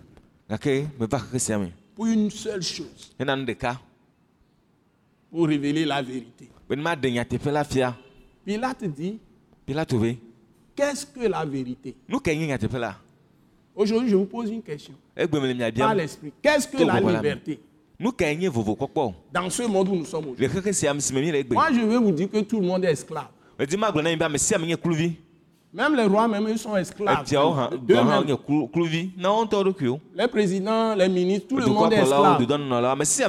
pour une seule chose, pour révéler la vérité. Pilate dit, qu'est-ce que la vérité? Aujourd'hui, je vous pose une question. mia Par l'esprit, qu'est-ce que la liberté dans ce monde où nous sommes aujourd'hui Moi, je vais vous dire que tout le monde est esclave. Même les rois, même, ils sont esclaves. ŋutɔ ɖokuiwo Les présidents, les ministres, tout le monde est esclave.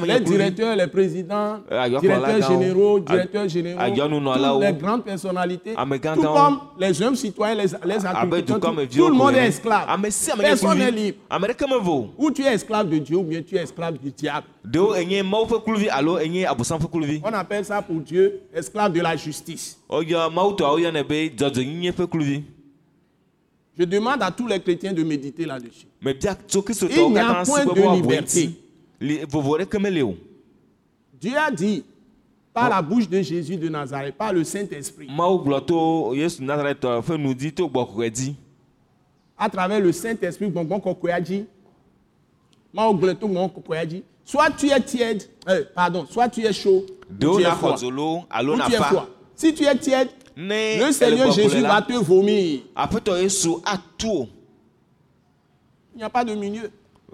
Les directeurs, les présidents, ayɔkplɔla directeurs généraux, directeurs généraux, les grandes personnalités, ame tout comme les hommes citoyens, les, les agriculteurs, tout, le monde est esclave. nye Personne n'est libre. Ou tu es esclave de Dieu ou bien tu es esclave du diable. On appelle ça pour Dieu esclave de la justice. Je demande à tous les chrétiens de méditer là-dessus. Il n'y a point de liberté. Dieu a dit par la bouche de Jésus de Nazareth, par le Saint-Esprit, dzi à travers le Saint-Esprit, soit tu es tiède, euh, pardon, soit tu es chaud, ou tu es froid. Si tu es tiède, le Seigneur Jésus va te vomir. Il n'y a pas de milieu.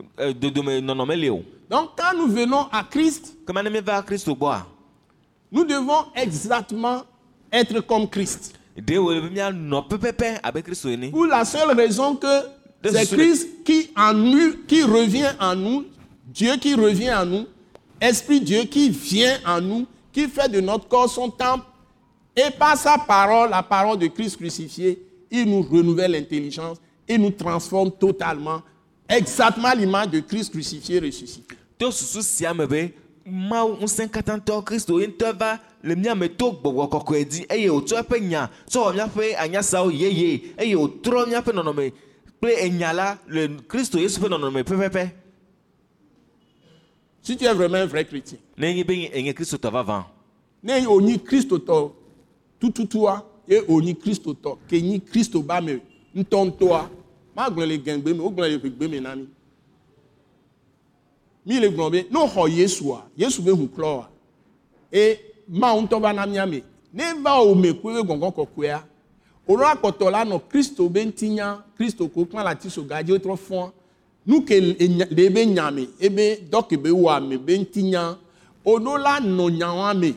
O Donc quand nous venons à Christ, nous devons exactement être comme Christ. Pour la seule raison que c'est ce- Christ qui en nous, qui revient en nous, Dieu qui revient en nous, Esprit Dieu qui vient en nous, qui fait de notre corps son temple, et par sa parole, la parole de Christ crucifié, il nous renouvelle l'intelligence et nous transforme totalement, exactement l'image de Christ crucifié ressuscité. mawu ŋusẽ katãtɔ kristo ye ŋutɔ va le mía me to gbɔgbɔ kɔkɔe dzi eye wòtsɔ eƒe nya. Tsɔ wɔ míaƒe anyasawo yeye eye wòtrɔ míaƒe nɔnɔme kple enya la le kristo yesu ƒe nɔnɔme pɛpɛpɛ Si tu es vraiment un vrai chrétien, ne nye be enye kristotɔ vavã ne onyi kristotɔ tututua ye onyi kristotɔ ke nyi kristo ba me ŋutɔŋutɔa magblɔ le gɛngbe me wogblɔ le ʋegbe me na mi mi le gblɔ be yesua yesu e mawu ŋutɔ va na mía me ne va wo me koe be gbɔngbɔn kɔkɔea òɖo akpɔtɔ la nɔ kristo be kristo ko kpã le ati so gadzi wotrɔ fɔa nu ke le ebe nya me ebe dɔ ke be wɔ ame be ŋutinya òɖo la nɔ nyawa me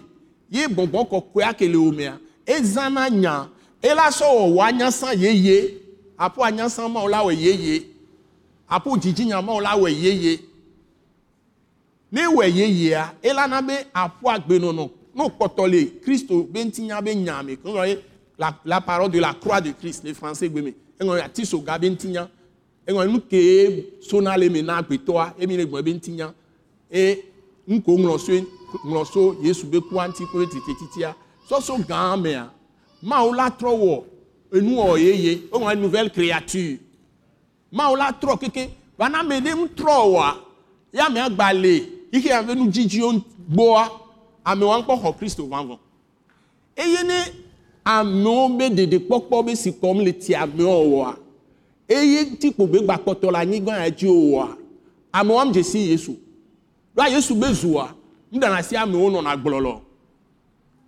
ye gbɔngbɔn kɔkɔea ke le ezãna nya. Ela sɔ wɔwɔ anyasã yeye. Aƒo anyasã mawo la wɔ yeye. Aƒo dzidzinya mawo la wɔ yeye. Ne wɔ be ne kpɔtɔ le kristo be be me. La la parole de la croix de christ le français gbe me. Eŋlɔ ye ati so ga be ŋutinya eŋlɔ nu ke sona le me na agbetɔa emi le e nu ko ŋlɔ so yesu be titia sɔsɔ gã mea mawo la trɔ wɔ enu wɔ yeye woŋlɔ nouvelle créature. Mawo la trɔ keke vana me ɖe ŋutrɔ wɔa ya me agba le yi ke ave nu dzidziwo gbɔa amewo ŋkpɔ xɔ kristo vavɔ eye ne amewo be ɖeɖekpɔkpɔ be si kɔm le tia amewo wɔa eye ŋuti kpo be gbakpɔtɔ le anyigba ya dzi o wɔa amewo am dze si yesu. Ɖoa yesu be zua nuɖana si amewo nɔna gblɔlɔ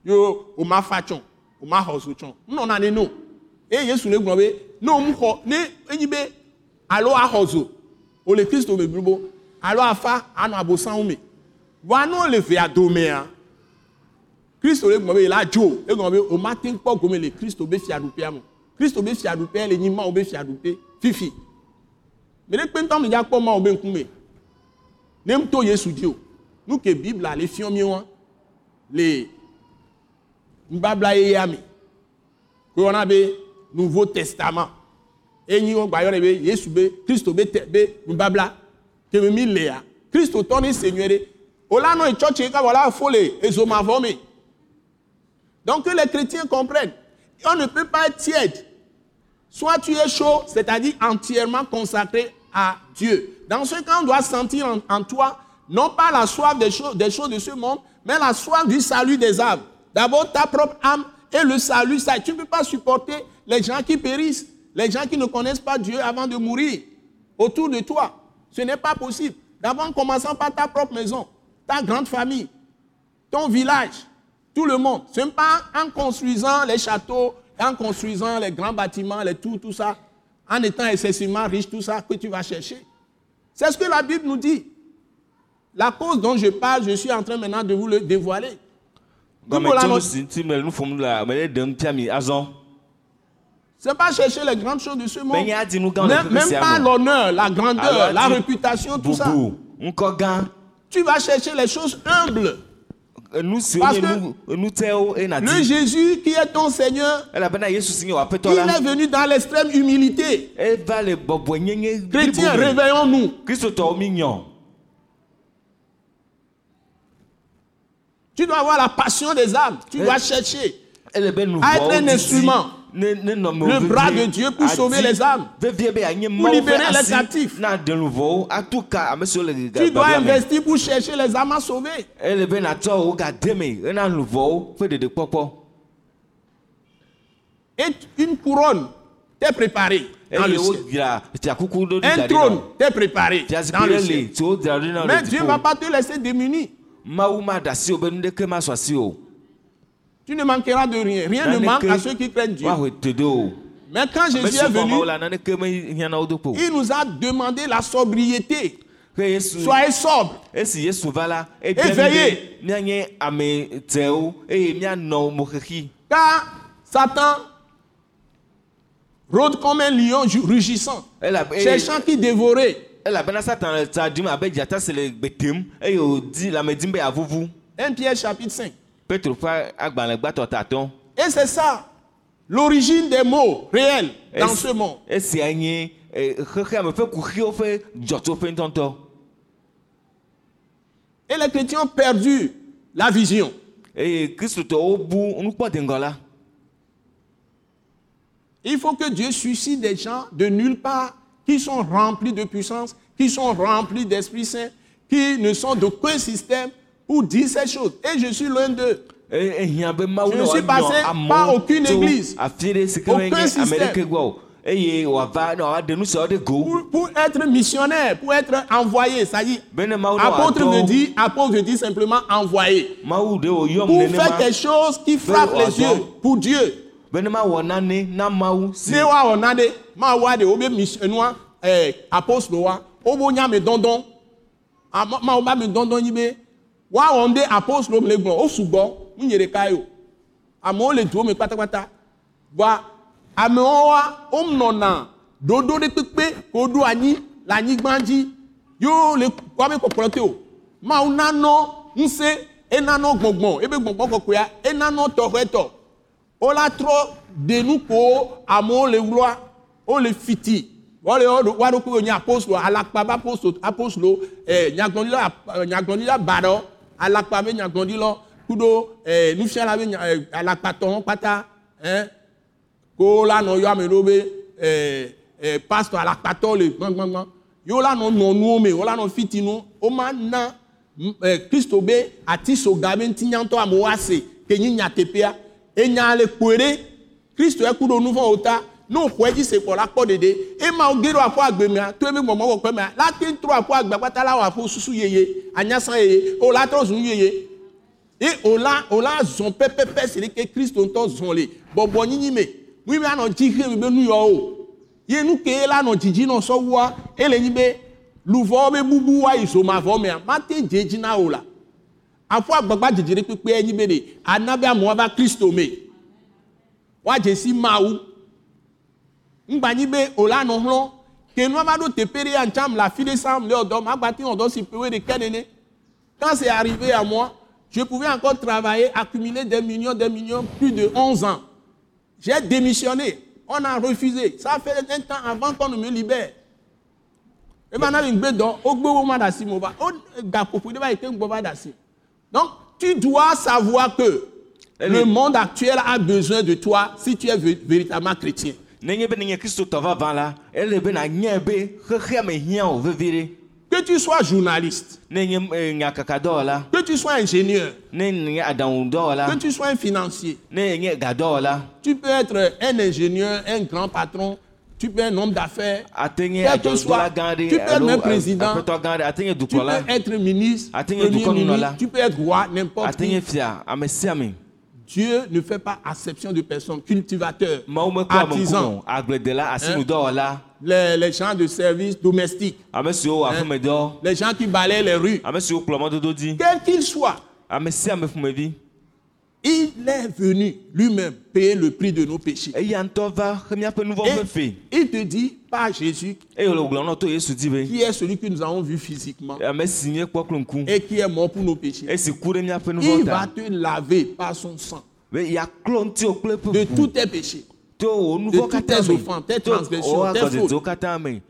yo wòma fa tsɔ wòma xɔ zo tsɔ nunɔna ne no eye yesu le gblɔ be ne womu xɔ ne enyi be alo axɔ zo wòle kristo me blibo alo afa anɔ abosanwo me vɔa ne wole vea domea kristo le gblɔ be yela dzo egblɔ be wòmate ŋu kpɔ gome le kristo be fiaɖuƒea me kristo be fiaɖuƒea le nyi mawo be fiaɖuƒe fifi. Me ɖe kpe ŋutɔ medza kpɔ mawo be ŋkume ne to yesu dzi o nu ke bibla le fiɔ míwa le nubabla yeyea me ko wɔna be nouveau testament. Enyi wo gba yɔnɛ be yesu be kristo nubabla keme mi lea kristo tɔ ne se nyuie ɖe wola nɔ etsɔtsi ka wòla fo le ezomavɔ me donc que les chrétiens comprennent on ne peut pas être tiède. Soit tu es chaud c'est-à-dire entièrement consacré à Dieu. Dans ce cas on doit sentir en, toi non pas la soif des choses de ce monde, mais la soif du salut des âmes. D'abord ta propre âme et le salut. Tu ne peux pas supporter les gens qui périssent, les gens qui ne connaissent pas Dieu avant de mourir autour de toi. Ce n'est pas possible. D'abord en commençant par ta propre maison, ta grande famille, ton village, tout le monde. Ce n'est pas en construisant les châteaux, en construisant les grands bâtiments, les tout, tout ça, en étant excessivement riche, tout ça, que tu vas chercher. C'est ce que la Bible nous dit. La cause dont je parle, je suis en train maintenant de vous le dévoiler. Ce n'est pas chercher les grandes choses de ce monde. Même, pas l'honneur, la grandeur, la réputation, tout ça. Tu vas chercher les choses humbles. Parce eye Le Jésus qui est ton Seigneur, aƒetɔ il est venu dans l'extrême humilité. nyenye Chrétiens, réveillons-nous. kristotɔwo mi nyɔ Tu dois avoir la passion des âmes. Tu dois chercher. À être un instrument. Le bras de Dieu pour sauver les âmes. mawo libérer les captifs. Tu dois investir pour chercher les âmes à sauver. Et une couronne dans le ciel. ɖo ɖi Un trône na t'est préparé dans le ciel. Mais Dieu ne va pas te laisser démuni. Tu ne manqueras de rien. Rien ne manque à ceux qui craignent Dieu. Mais quand Jésus est venu, il nous a demandé la sobriété. Soyez sobre. xexi Car Satan rôde comme un lion rugissant, cherchant qui dévorer. Elabena satan le tsa ɖim abe dzata si le gbe tem eye wòdi le ame dim be yeavuvu 1 Pierre chapitre 5. petro ƒe agbalẽgbãtɔ tatɔ Et c'est ça, l'origine des mots réels dans Es- ce monde. esia nye eh, xexea me ƒe kuxiwo ƒe dzɔtsoƒe ŋutɔŋutɔ Et les chrétiens ont perdu la vision. eye kristotɔwo bu nukpɔdeŋgɔ la Il faut que Dieu suscite des gens de nulle part qui sont remplis de puissance, qui sont remplis d'Esprit Saint, qui ne sont d'aucun système pour dire ces choses. Et je suis l'un d'eux. Je ne suis passé par amewo aucune église. Aucun système. Pour, pour être missionnaire, pour être envoyé, ça dit, be ne mawu ne apôtre veut dire, apôtre veut dire simplement envoyé. wòyɔm Pour faire quelque chose qui frappe Mais les yeux pour Dieu. Be ne mawɔ nane na mawu si Ne wa wɔna ɖe, ma wa ɖe wobe missionua, eh, apôtre wa, wobo nya me dɔndɔn. Ah, ma- Ma wo ba me dɔndɔn nyi be, wa wɔn ɖe apôtre le gblɔ, wo sugbɔ, nu nye ɖeka ye o. Amewo le duwo me kpatakpata. Wa amewo wa, wonɔna ɖoɖo ɖe kpekpe ko ɖo anyi le anyigba dzi. Yo le woabe kpɔkplɔ te o. Mawu nanɔ ŋusẽ, enanɔ gbɔgbɔ, ebe gbɔgbɔ kɔkɔea, enanɔ tɔxɔetɔ. wola trɔ de nu ko amewo le wlɔa wole fiti. Wɔle wa ɖo kpe nye apostolo alakpa be apostolo apostolo ɛ nyagblɔɖila ap- nyagblɔɖila ba ɖɔ alakpa be nyagblɔɖila kuɖo ɛ nufiala be nya- ɛ, alakpatɔwo kpata ɛ ko la nɔ yɔ ame ɖewo be ɛ ɛ pastor alakpatɔ le gbãgbãgbã yewo la nɔ nɔ nuwo me wo la nɔ fiti nu woma na m- ɛ kristo be ati soga be ŋutinyatɔ amewo ase ke nyi nyateƒea enya le kpoe ɖe kristo eku ɖo nu vɔ wo ta la kpɔ ɖeɖe ema wo ge ɖo aƒɔ agbe mea to mea la te trɔ aƒɔ agbe kpata la wɔ aƒɔ susu yeye anyasa yeye o la trɔ zu yeye ye o la o la zɔn pɛpɛpɛ si ke kristo ŋutɔ zɔn le bɔbɔ nyinyi me mu be anɔ dzi xe be nu yɔ o ye nu ke la nɔ dzidzi nɔ sɔwua ele nyi be luvɔ be bubu wa ma te dze dzi na afɔ agbagba dzedze ɖe kpekpe nyi be de ana be amewo va kristo me. Woadze si mawu. Ŋgba nyi be o la nɔ hlɔ̃ ke nua va ɖo teƒe ɖe ya ntsam le afi ɖe sam le ɔdɔ magba te ɔdɔ si wo ɖeke nene. Quand c'est arrivé à moi je pouvais encore travailler accumuler des millions des millions plus de 11 ans. J'ai démissionné. On a refusé. Ça fait un temps avant qu'on ne me libère. E ma na mi gbe dɔ o gbe wo ma da si mo ba. O gaƒoƒo ɖe va yi donc tu dois savoir que le monde actuel a besoin de toi si tu es vé- véritablement chrétien. Que tu sois journaliste. Nyakakadɔwɔla que tu sois ingénieur. Que tu sois un financier. Tu peux être un ingénieur un grand patron tu peux être un homme d'affaires. Quel que soit, tu peux être même président, ate nye tu peux être ministre premier ministre. Tu peux être roi n'importe qui. Dieu ne fait pas acception de personnes cultivateurs artisans. Asinudɔwɔla les, les gens de service wɔ aƒemedɔ les gens qui balaient les rues. Ame siwo kplɔ il est venu lui-même payer le prix de nos péchés. Et il te dit pas Jésus qui est celui que nous avons vu physiquement et qui est mort pour nos péchés. Il va te laver par son sang. De tous tes péchés. De toutes tes me offenses, tes transgressions, tes fautes,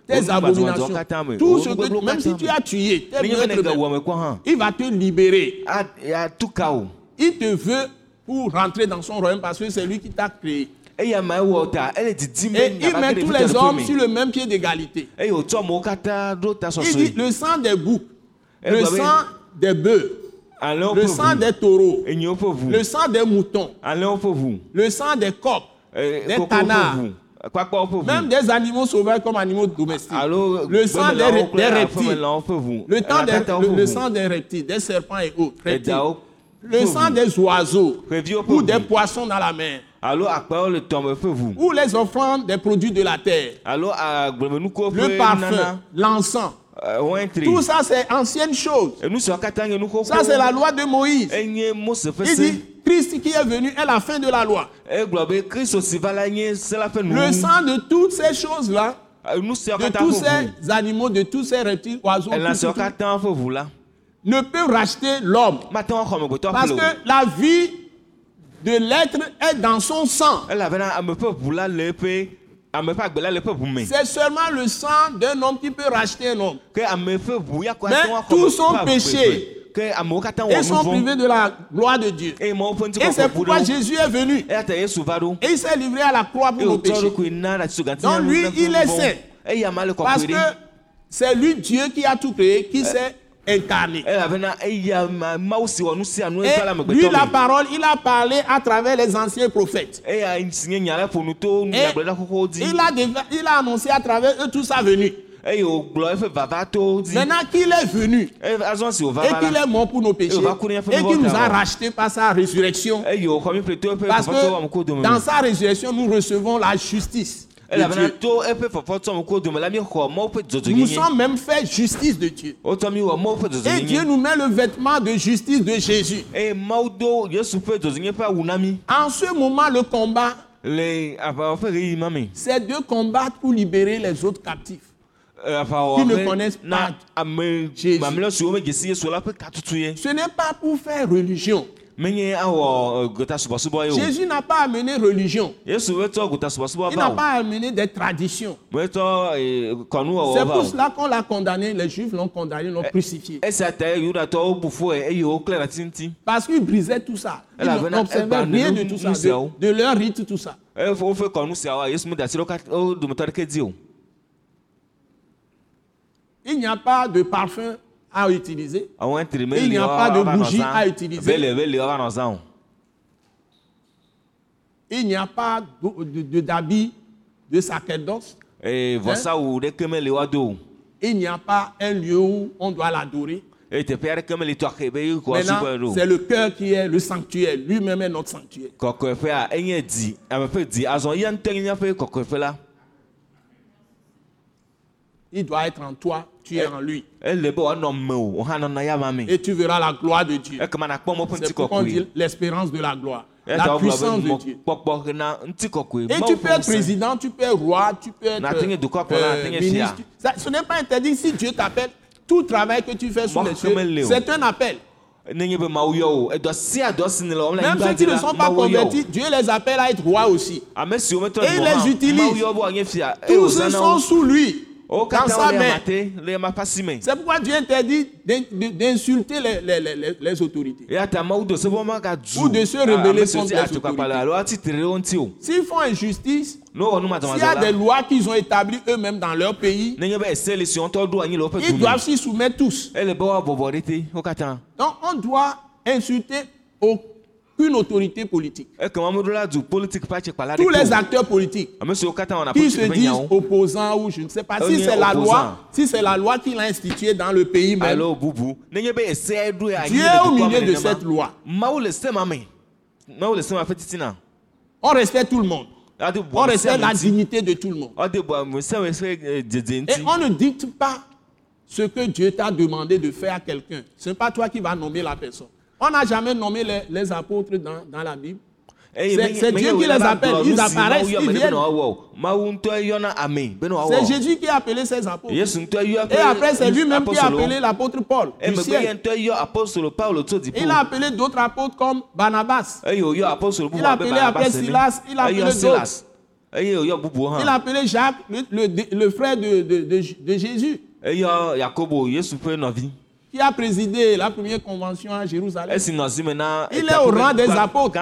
tes abominations. tout ce que même si tu as tué hã il va te libérer. A- atu ka o il te veut rentrer dans son royaume parce que c'est lui qui t'a créé. Et il met tous les hommes me. sur le même pied d'égalité. Il dit le sang des boucs Eh, le sang des bœufs le sang des taureaux le sang des moutons le sang des coqs eh, des canards même des animaux sauvages comme animaux domestiques. Le sang des, reptiles. ʋu le, sang des reptiles, des serpents et autres. Le sang des oiseaux ou des poissons dans la mer. Ou les offrandes des produits de la terre. Le parfum, l'encens. eh, wɛntri Tout ça, c'est ancienne chose. Ça, c'est la loi de Moïse. ƒe Il dit, Christ qui est venu est la fin de la loi. nu Le sang de toutes ces choses-là, Eh, siwo de tous ces animaux, de tous ces reptiles, oiseaux, tout, ne peut racheter l'homme. Parce que la vie de l'être est dans son sang. C'est seulement le sang d'un homme qui peut racheter un homme. Mais tous sont péchés. wɔ sont privés de la gloire de Dieu. Et c'est pourquoi Jésus est venu. Et il s'est livré à la croix pour nos péchés. Donc lui, il est saint. Parce que c'est lui Dieu qui a tout créé, qui s'est incarné. Et lui, la parole, il a parlé à travers les anciens prophètes. Et il a, déjà- il a annoncé à travers eux tout sa venue. Maintenant qu'il est venu et qu'il est mort pour nos péchés Et qu'il nous a rachetés par sa résurrection, parce que dans sa résurrection, nous recevons la justice. Nous sommes même fait justice de Dieu. ƒe Et Dieu nous met le vêtement de justice de Jésus. En ce moment, le combat, ma me c'est de combattre pour libérer les autres captifs. Eh, aʋawɔ Qui ne connaissent na pas Jésus. Ce n'est pas pour faire religion. Eh, o Jésus n'a pas amené religion. Il n'a pas amené des traditions. eh, kɔnu C'est pour cela qu'on l'a condamné. Les Juifs l'ont condamné, l'ont crucifié. woklẽ ɖe ati ŋuti Parce qu'ils brisaient tout ça. N'observaient elle rien parlait de tout ça, de, de leur rite, tout ça. eye wofe kɔnu siawoa yesu mede asi ɖo kat- wo dometɔ ɖeke dzi o Il n'y a pas de parfum à utiliser. Il n'y a pas de bougie à utiliser. Il n'y a pas de- de- sacerdoce, woado o il n'y a pas un lieu où on doit l'adorer. Maintenant, ɖo c'est le cœur qui est le sanctuaire. Lui-même est notre sanctuaire. Il doit être en toi, tu es en lui. Et tu verras la gloire de Dieu. C'est pourquoi on dit l'espérance de la gloire. La puissance de Dieu. Et tu peux être président, tu peux être roi, tu peux être euh, ministre. Ça- ce n'est pas interdit si Dieu t'appelle. Tout travail que tu fais sous Moi, les cieux, c'est un appel. nenye be mawu yɔ o edɔ sia dɔ si ne le wɔm le Même ceux qui ne sont pas convertis, Dieu les appelle à être rois aussi. metɔ Et il les utilise. Tous ceux wòzãna sont wo sous lui, main. ƒe asi me C'est pourquoi Dieu interdit d'insulter les, les- les- les- les autorités. Ou de se rebeller ame siwo contre ti les autorités. S'ils font injustice, s'il y a des lois qu'ils ont établies eux-mêmes dans leur pays, ils doivent s'y soumettre tous. Donc on doit insulter aucune autorité politique. Tous les acteurs politiques wɔna qui se disent opposants ou je ne sais pas, si On est c'est la loi, si c'est la loi qu'il a instituée dans le pays même, Dieu est au milieu de cette loi. On respecte tout le monde. ade On respecte la dignité de tout le monde. eh, dzedze Et on ne dicte pas ce que Dieu t'a demandé de faire à quelqu'un. Ce n'est pas toi qui vas nommer la personne. On n'a jamais nommé les, les apôtres dans, dans la Bible. Eye C'est- Dieu qui les appelle, ils apparaissent, ils viennent. C'est Jésus qui a appelé ses apôtres. Et après, c'est lui-même qui a appelé l'apôtre Paul du ciel. dziƒo Il a appelé d'autres apôtres comme Barnabas. bubu Il a appelé après. Silas, il a appelé bubuwo Il a appelé Jacques, le, le- le frère de, de- de- de Jésus, qui a présidé la première convention à Jérusalem? Il est au rang des apôtres.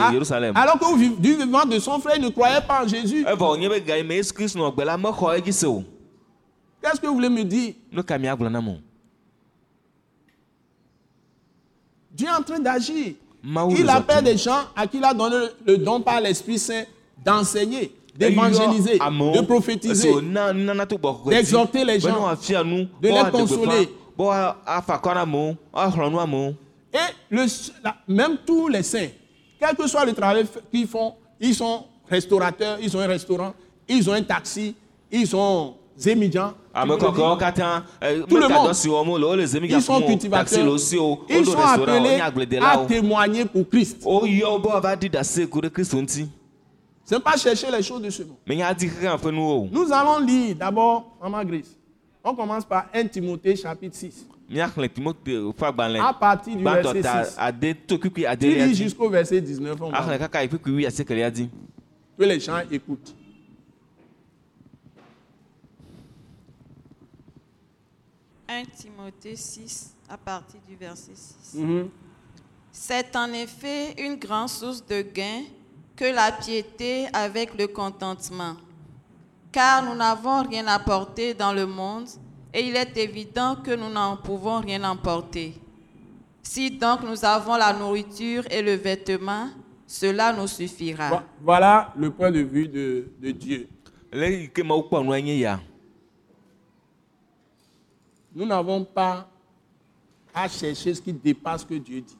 Ah, Alors vi- du vivant de son frère, il ne croyait pas en Jésus. Qu'est-ce que vous voulez me dire? Dieu est en train d'agir. Il appelle des gens à qui il a donné le don par l'Esprit Saint d'enseigner, d'évangéliser, de prophétiser, d'exhorter les gens, de les consoler. Et le, la- même tous les saints, quel que soit le travail qu'ils font, ils sont restaurateurs, ils ont un restaurant, ils ont un taxi, ils kɔkɔewo katã eh, Tout le monde. zemi Ils sont cultivateurs. Ils sont appelés à témoigner pour Christ. ŋuti Ce n'est pas chercher les choses de ce monde. menye adi xexea ƒe nuwo o Nous allons lire d'abord, Maman Grace. On commence par 1 Timothée chapitre 6. míaxlẽ timote ƒe agbalẽ À partir du verset ta 6. ade to kpikpi Tu adelia lis jusqu'au verset 19. On que les gens écoutent. « 1 Timothée 6, à partir du verset 6. Mhm. C'est en effet une grande source de gain que la piété avec le contentement. Car nous n'avons rien apporté dans le monde et il est évident que nous n'en pouvons rien emporter. Si donc nous avons la nourriture et le vêtement, cela nous suffira. Vo- Voilà le point de vue de, de Dieu. Nous n'avons pas à chercher ce qui dépasse ce que Dieu dit.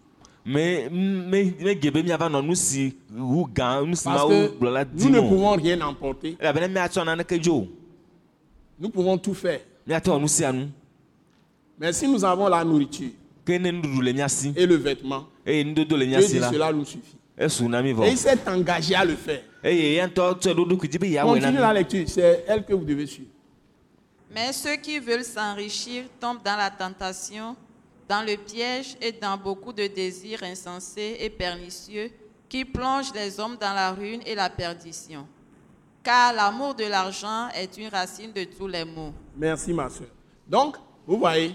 Nɔ nu si wu gã nu si gblɔ la nous ne pouvons rien emporter. elabena miatsɔ naneke dzo o Nous pouvons tout faire. miate wɔ nu sia nu Mais si nous avons la nourriture ke ne nuɖuɖu le mia si et le vêtement, eye nudodo le mia Dieu si dit la cela nous suffit. esu na mi Et il s'est engagé à le faire. eye ŋutɔ be na Continue la lecture, c'est elle que vous devez suivre. Mais ceux qui veulent s'enrichir tombent dans la tentation, dans le piège et dans beaucoup de désirs insensés et pernicieux qui plongent les hommes dans la ruine et la perdition. Car l'amour de l'argent est une racine de tous les maux. Merci ma soeur. Donc, vous voyez,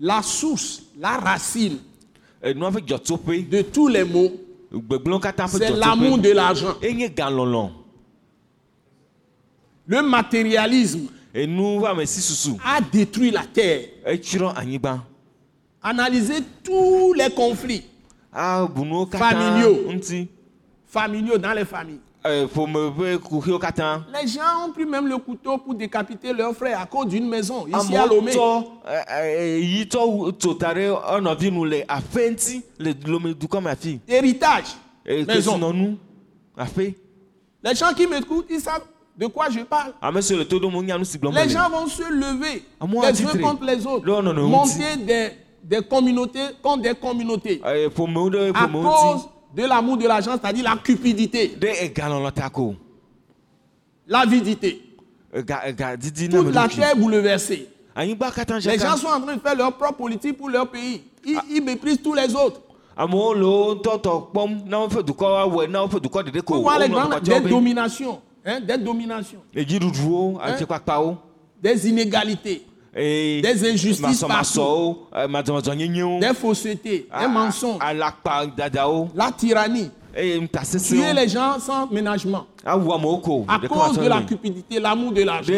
la source, la racine dzɔtsoƒe de tous les maux, c'est l'amour de l'argent. Le matérialisme a détruit la terre. Analysez tous les conflits katã Familiaux. dans les familles. eh, Les gens ont pris même le couteau pour décapiter leur frère à cause d'une maison ici à Lomé. Héritage, Eh, maison. Les gens qui m'écoutent, ils savent de quoi je parle? gblɔm Les gens vont se lever les uns contre les autres, monter des, des communautés contre des communautés ɖe à cause de l'amour de l'argent, c'est-à-dire la cupidité, l'avidité. Toute la terre bouleversée. katã Les gens sont en train de faire leur propre politique pour leur pays. Ils, Ah. ils méprisent tous les autres. voyez les grandes be dominations, hein, des dominations, atikpakpawo des inégalités, des injustices partout, madzɔmadzɔnyenyewo des faussetés, des mensonges, alakpa dadawo la tyrannie, tuer les gens sans ménagement. Ko à cause de la cupidité, l'amour de l'argent.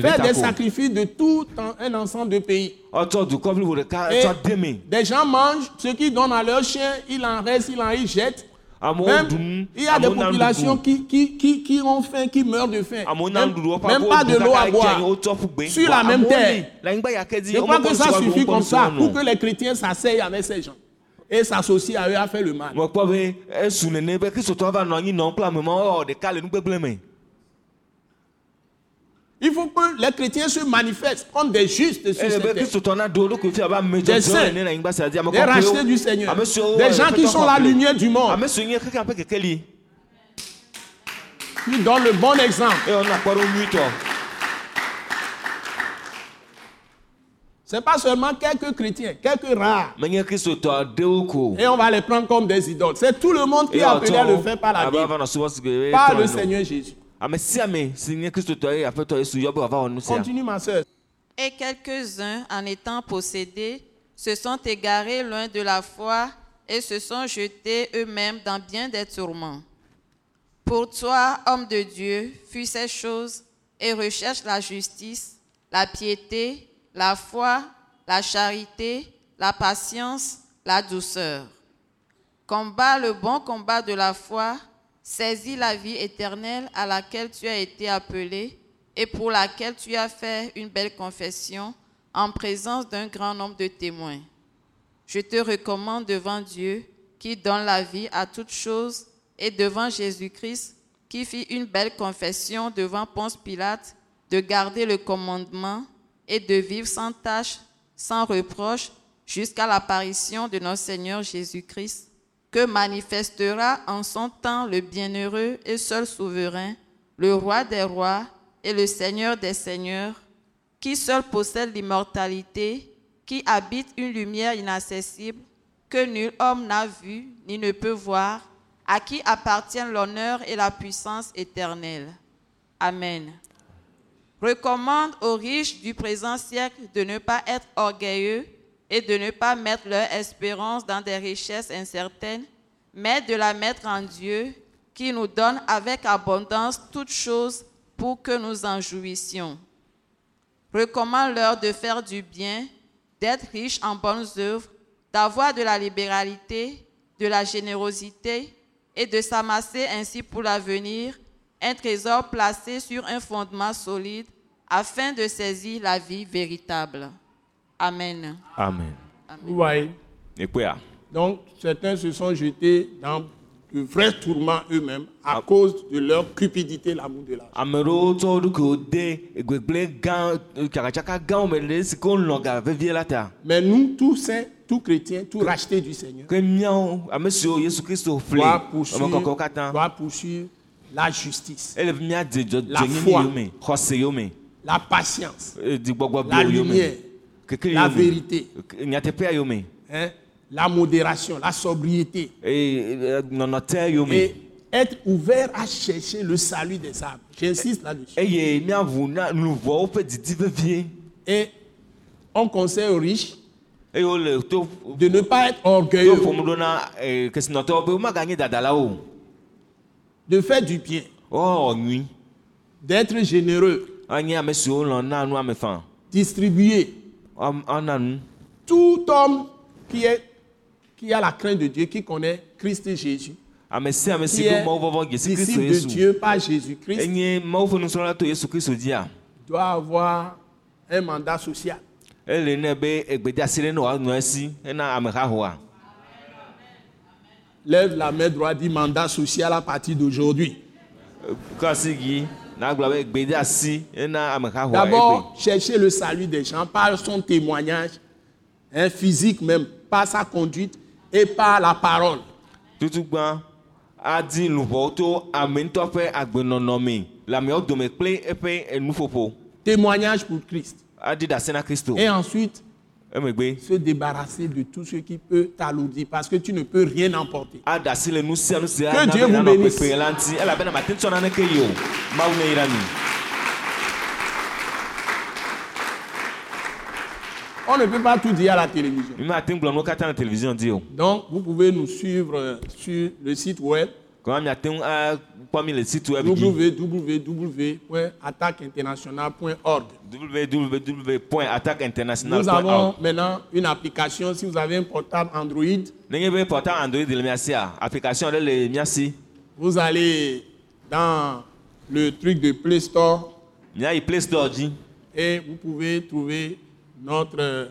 Faire des sacrifices de tout un, ensemble de pays. Et deme des gens mangent, ce qu'ils donnent à leurs chiens, ils en restent, ils en ils jettent. Même, il y a des populations qui, qui, qui, qui ont faim, qui meurent de faim. Même, pas de l'eau à boire. Sur la même terre. Je crois que ça suffit comme ça pour que les chrétiens s'asseyent avec ces gens et s'associent à eux à faire le mal. mekpɔ be esu nene be kristotɔwo va nɔ anyi nɔm kple amemawo ewɔ ɖeka le nugbegblẽ me Il faut que les chrétiens se manifestent comme des justes sur ele cette terre. Des saints. Des rachetés du Seigneur. Des gens qui sont la lumière du monde, qui donnent le bon exemple. ɖo nyuitɔ C'est pas seulement quelques chrétiens, quelques rares. Et on va les prendre comme des idoles. C'est tout le monde qui est Eye appelé à le faire par la Bible, par le. Seigneur Jésus. Sia Continue, ma soeur. Et quelques-uns, en étant possédés, se sont égarés loin de la foi et se sont jetés eux-mêmes dans bien des tourments. Pour toi, homme de Dieu, fuis ces choses et recherche la justice, la piété, la foi, la charité, la patience, la douceur. Combat le bon combat de la foi, saisis la vie éternelle à laquelle tu as été appelé et pour laquelle tu as fait une belle confession en présence d'un grand nombre de témoins. Je te recommande devant Dieu qui donne la vie à toutes choses et devant Jésus-Christ qui fit une belle confession devant Ponce Pilate de garder le commandement et de vivre sans tâche, sans reproche jusqu'à l'apparition de notre Seigneur Jésus-Christ que manifestera en son temps le bienheureux et seul souverain, le roi des rois et le Seigneur des seigneurs, qui seul possède l'immortalité, qui habite une lumière inaccessible, que nul homme n'a vue ni ne peut voir, à qui appartiennent l'honneur et la puissance éternelle. Amen. Recommande aux riches du présent siècle de ne pas être orgueilleux et de ne pas mettre leur espérance dans des richesses incertaines, mais de la mettre en Dieu, qui nous donne avec abondance toutes choses pour que nous en jouissions. Recommande-leur de faire du bien, d'être riches en bonnes œuvres, d'avoir de la libéralité, de la générosité et de s'amasser ainsi pour l'avenir un trésor placé sur un fondement solide afin de saisir la vie véritable. Amen. amen Vous voyez ekpea Donc, certains se sont jetés dans de vrais tourments eux-mêmes à cause de leur cupidité, l'amour de l'argent. Mais nous, tous saints, tous chrétiens, tous rachetés du Seigneur, doit poursuivre, doit poursuivre la justice, La foi. la patience, la lumière, la vérité, hein, la modération, la sobriété. Yome et être ouvert à chercher le salut des âmes. J'insiste là-dessus. Et on conseille aux riches de ne pas être orgueilleux, dadalawo de faire du bien, o wowɔ nyui d'être généreux, fã distribuer. Tout homme qui, est, qui a la crainte de Dieu, qui connaît Christ Jésus, ame sia ame si qui est disciple de Dieu par Jésus-Christ, Kristo dzia doit avoir un mandat social. ele ne be egbedeasi ɖe ne wòanɔ esi hena ame hahoa Lève la main droite, dit mandat social à partir d'aujourd'hui. D'abord, chercher le salut des gens par son témoignage, hein, physique même, par sa conduite et par la parole. Témoignage pour Christ. Et ensuite, se débarrasser de tout ce qui peut t'alourdir parce que tu ne peux rien emporter. si Que Dieu vous bénisse. On ne peut pas tout dire à la télévision. mi mate ŋu gblɔ nuwo katã le télévision dzi o Donc, vous pouvez nous suivre euh, sur le site web kɔma miate ŋu akpɔ mi le site web www.attaqueinternational.org. www attaqueinternational Nous avons maintenant une application. Si vous avez un portable Android, vous allez dans le truc de Play Store play store et vous pouvez trouver notre euh,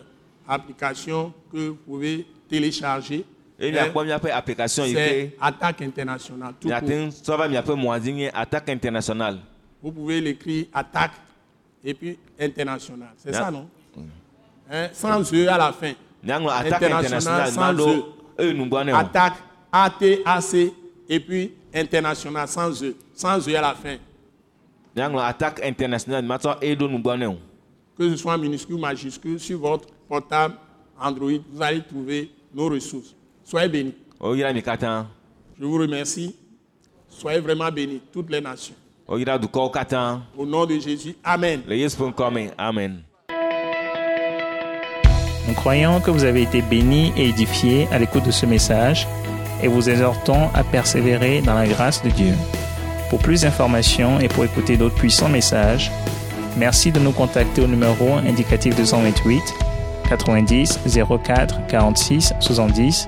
application que vous pouvez télécharger. Eye Hein, miakpɔ miaƒe application C'est Attaque Internationale. tout attaque international Vous pouvez l'écrire Attaque et puis International. C'est ça, non? Hein, Sans E à la fin. attaque International international sans E. o Attaque, A-T-A-C, et puis International sans E. Sans E à la fin. attaque international ma tsɔ eye ɖo nugbɔ ne o Que ce soit minuscule ou majuscule, sur votre portable Android, vous allez trouver nos ressources. Soyez bénis. Je vous remercie. Soyez vraiment bénis, toutes les nations. Au nom de Jésus, Amen. amen. Nous croyons que vous avez été bénis et édifiés à l'écoute de ce message et vous exhortons à persévérer dans la grâce de Dieu. Pour plus d'informations et pour écouter d'autres puissants messages, merci de nous contacter au numéro indicatif 228 90 04 46 70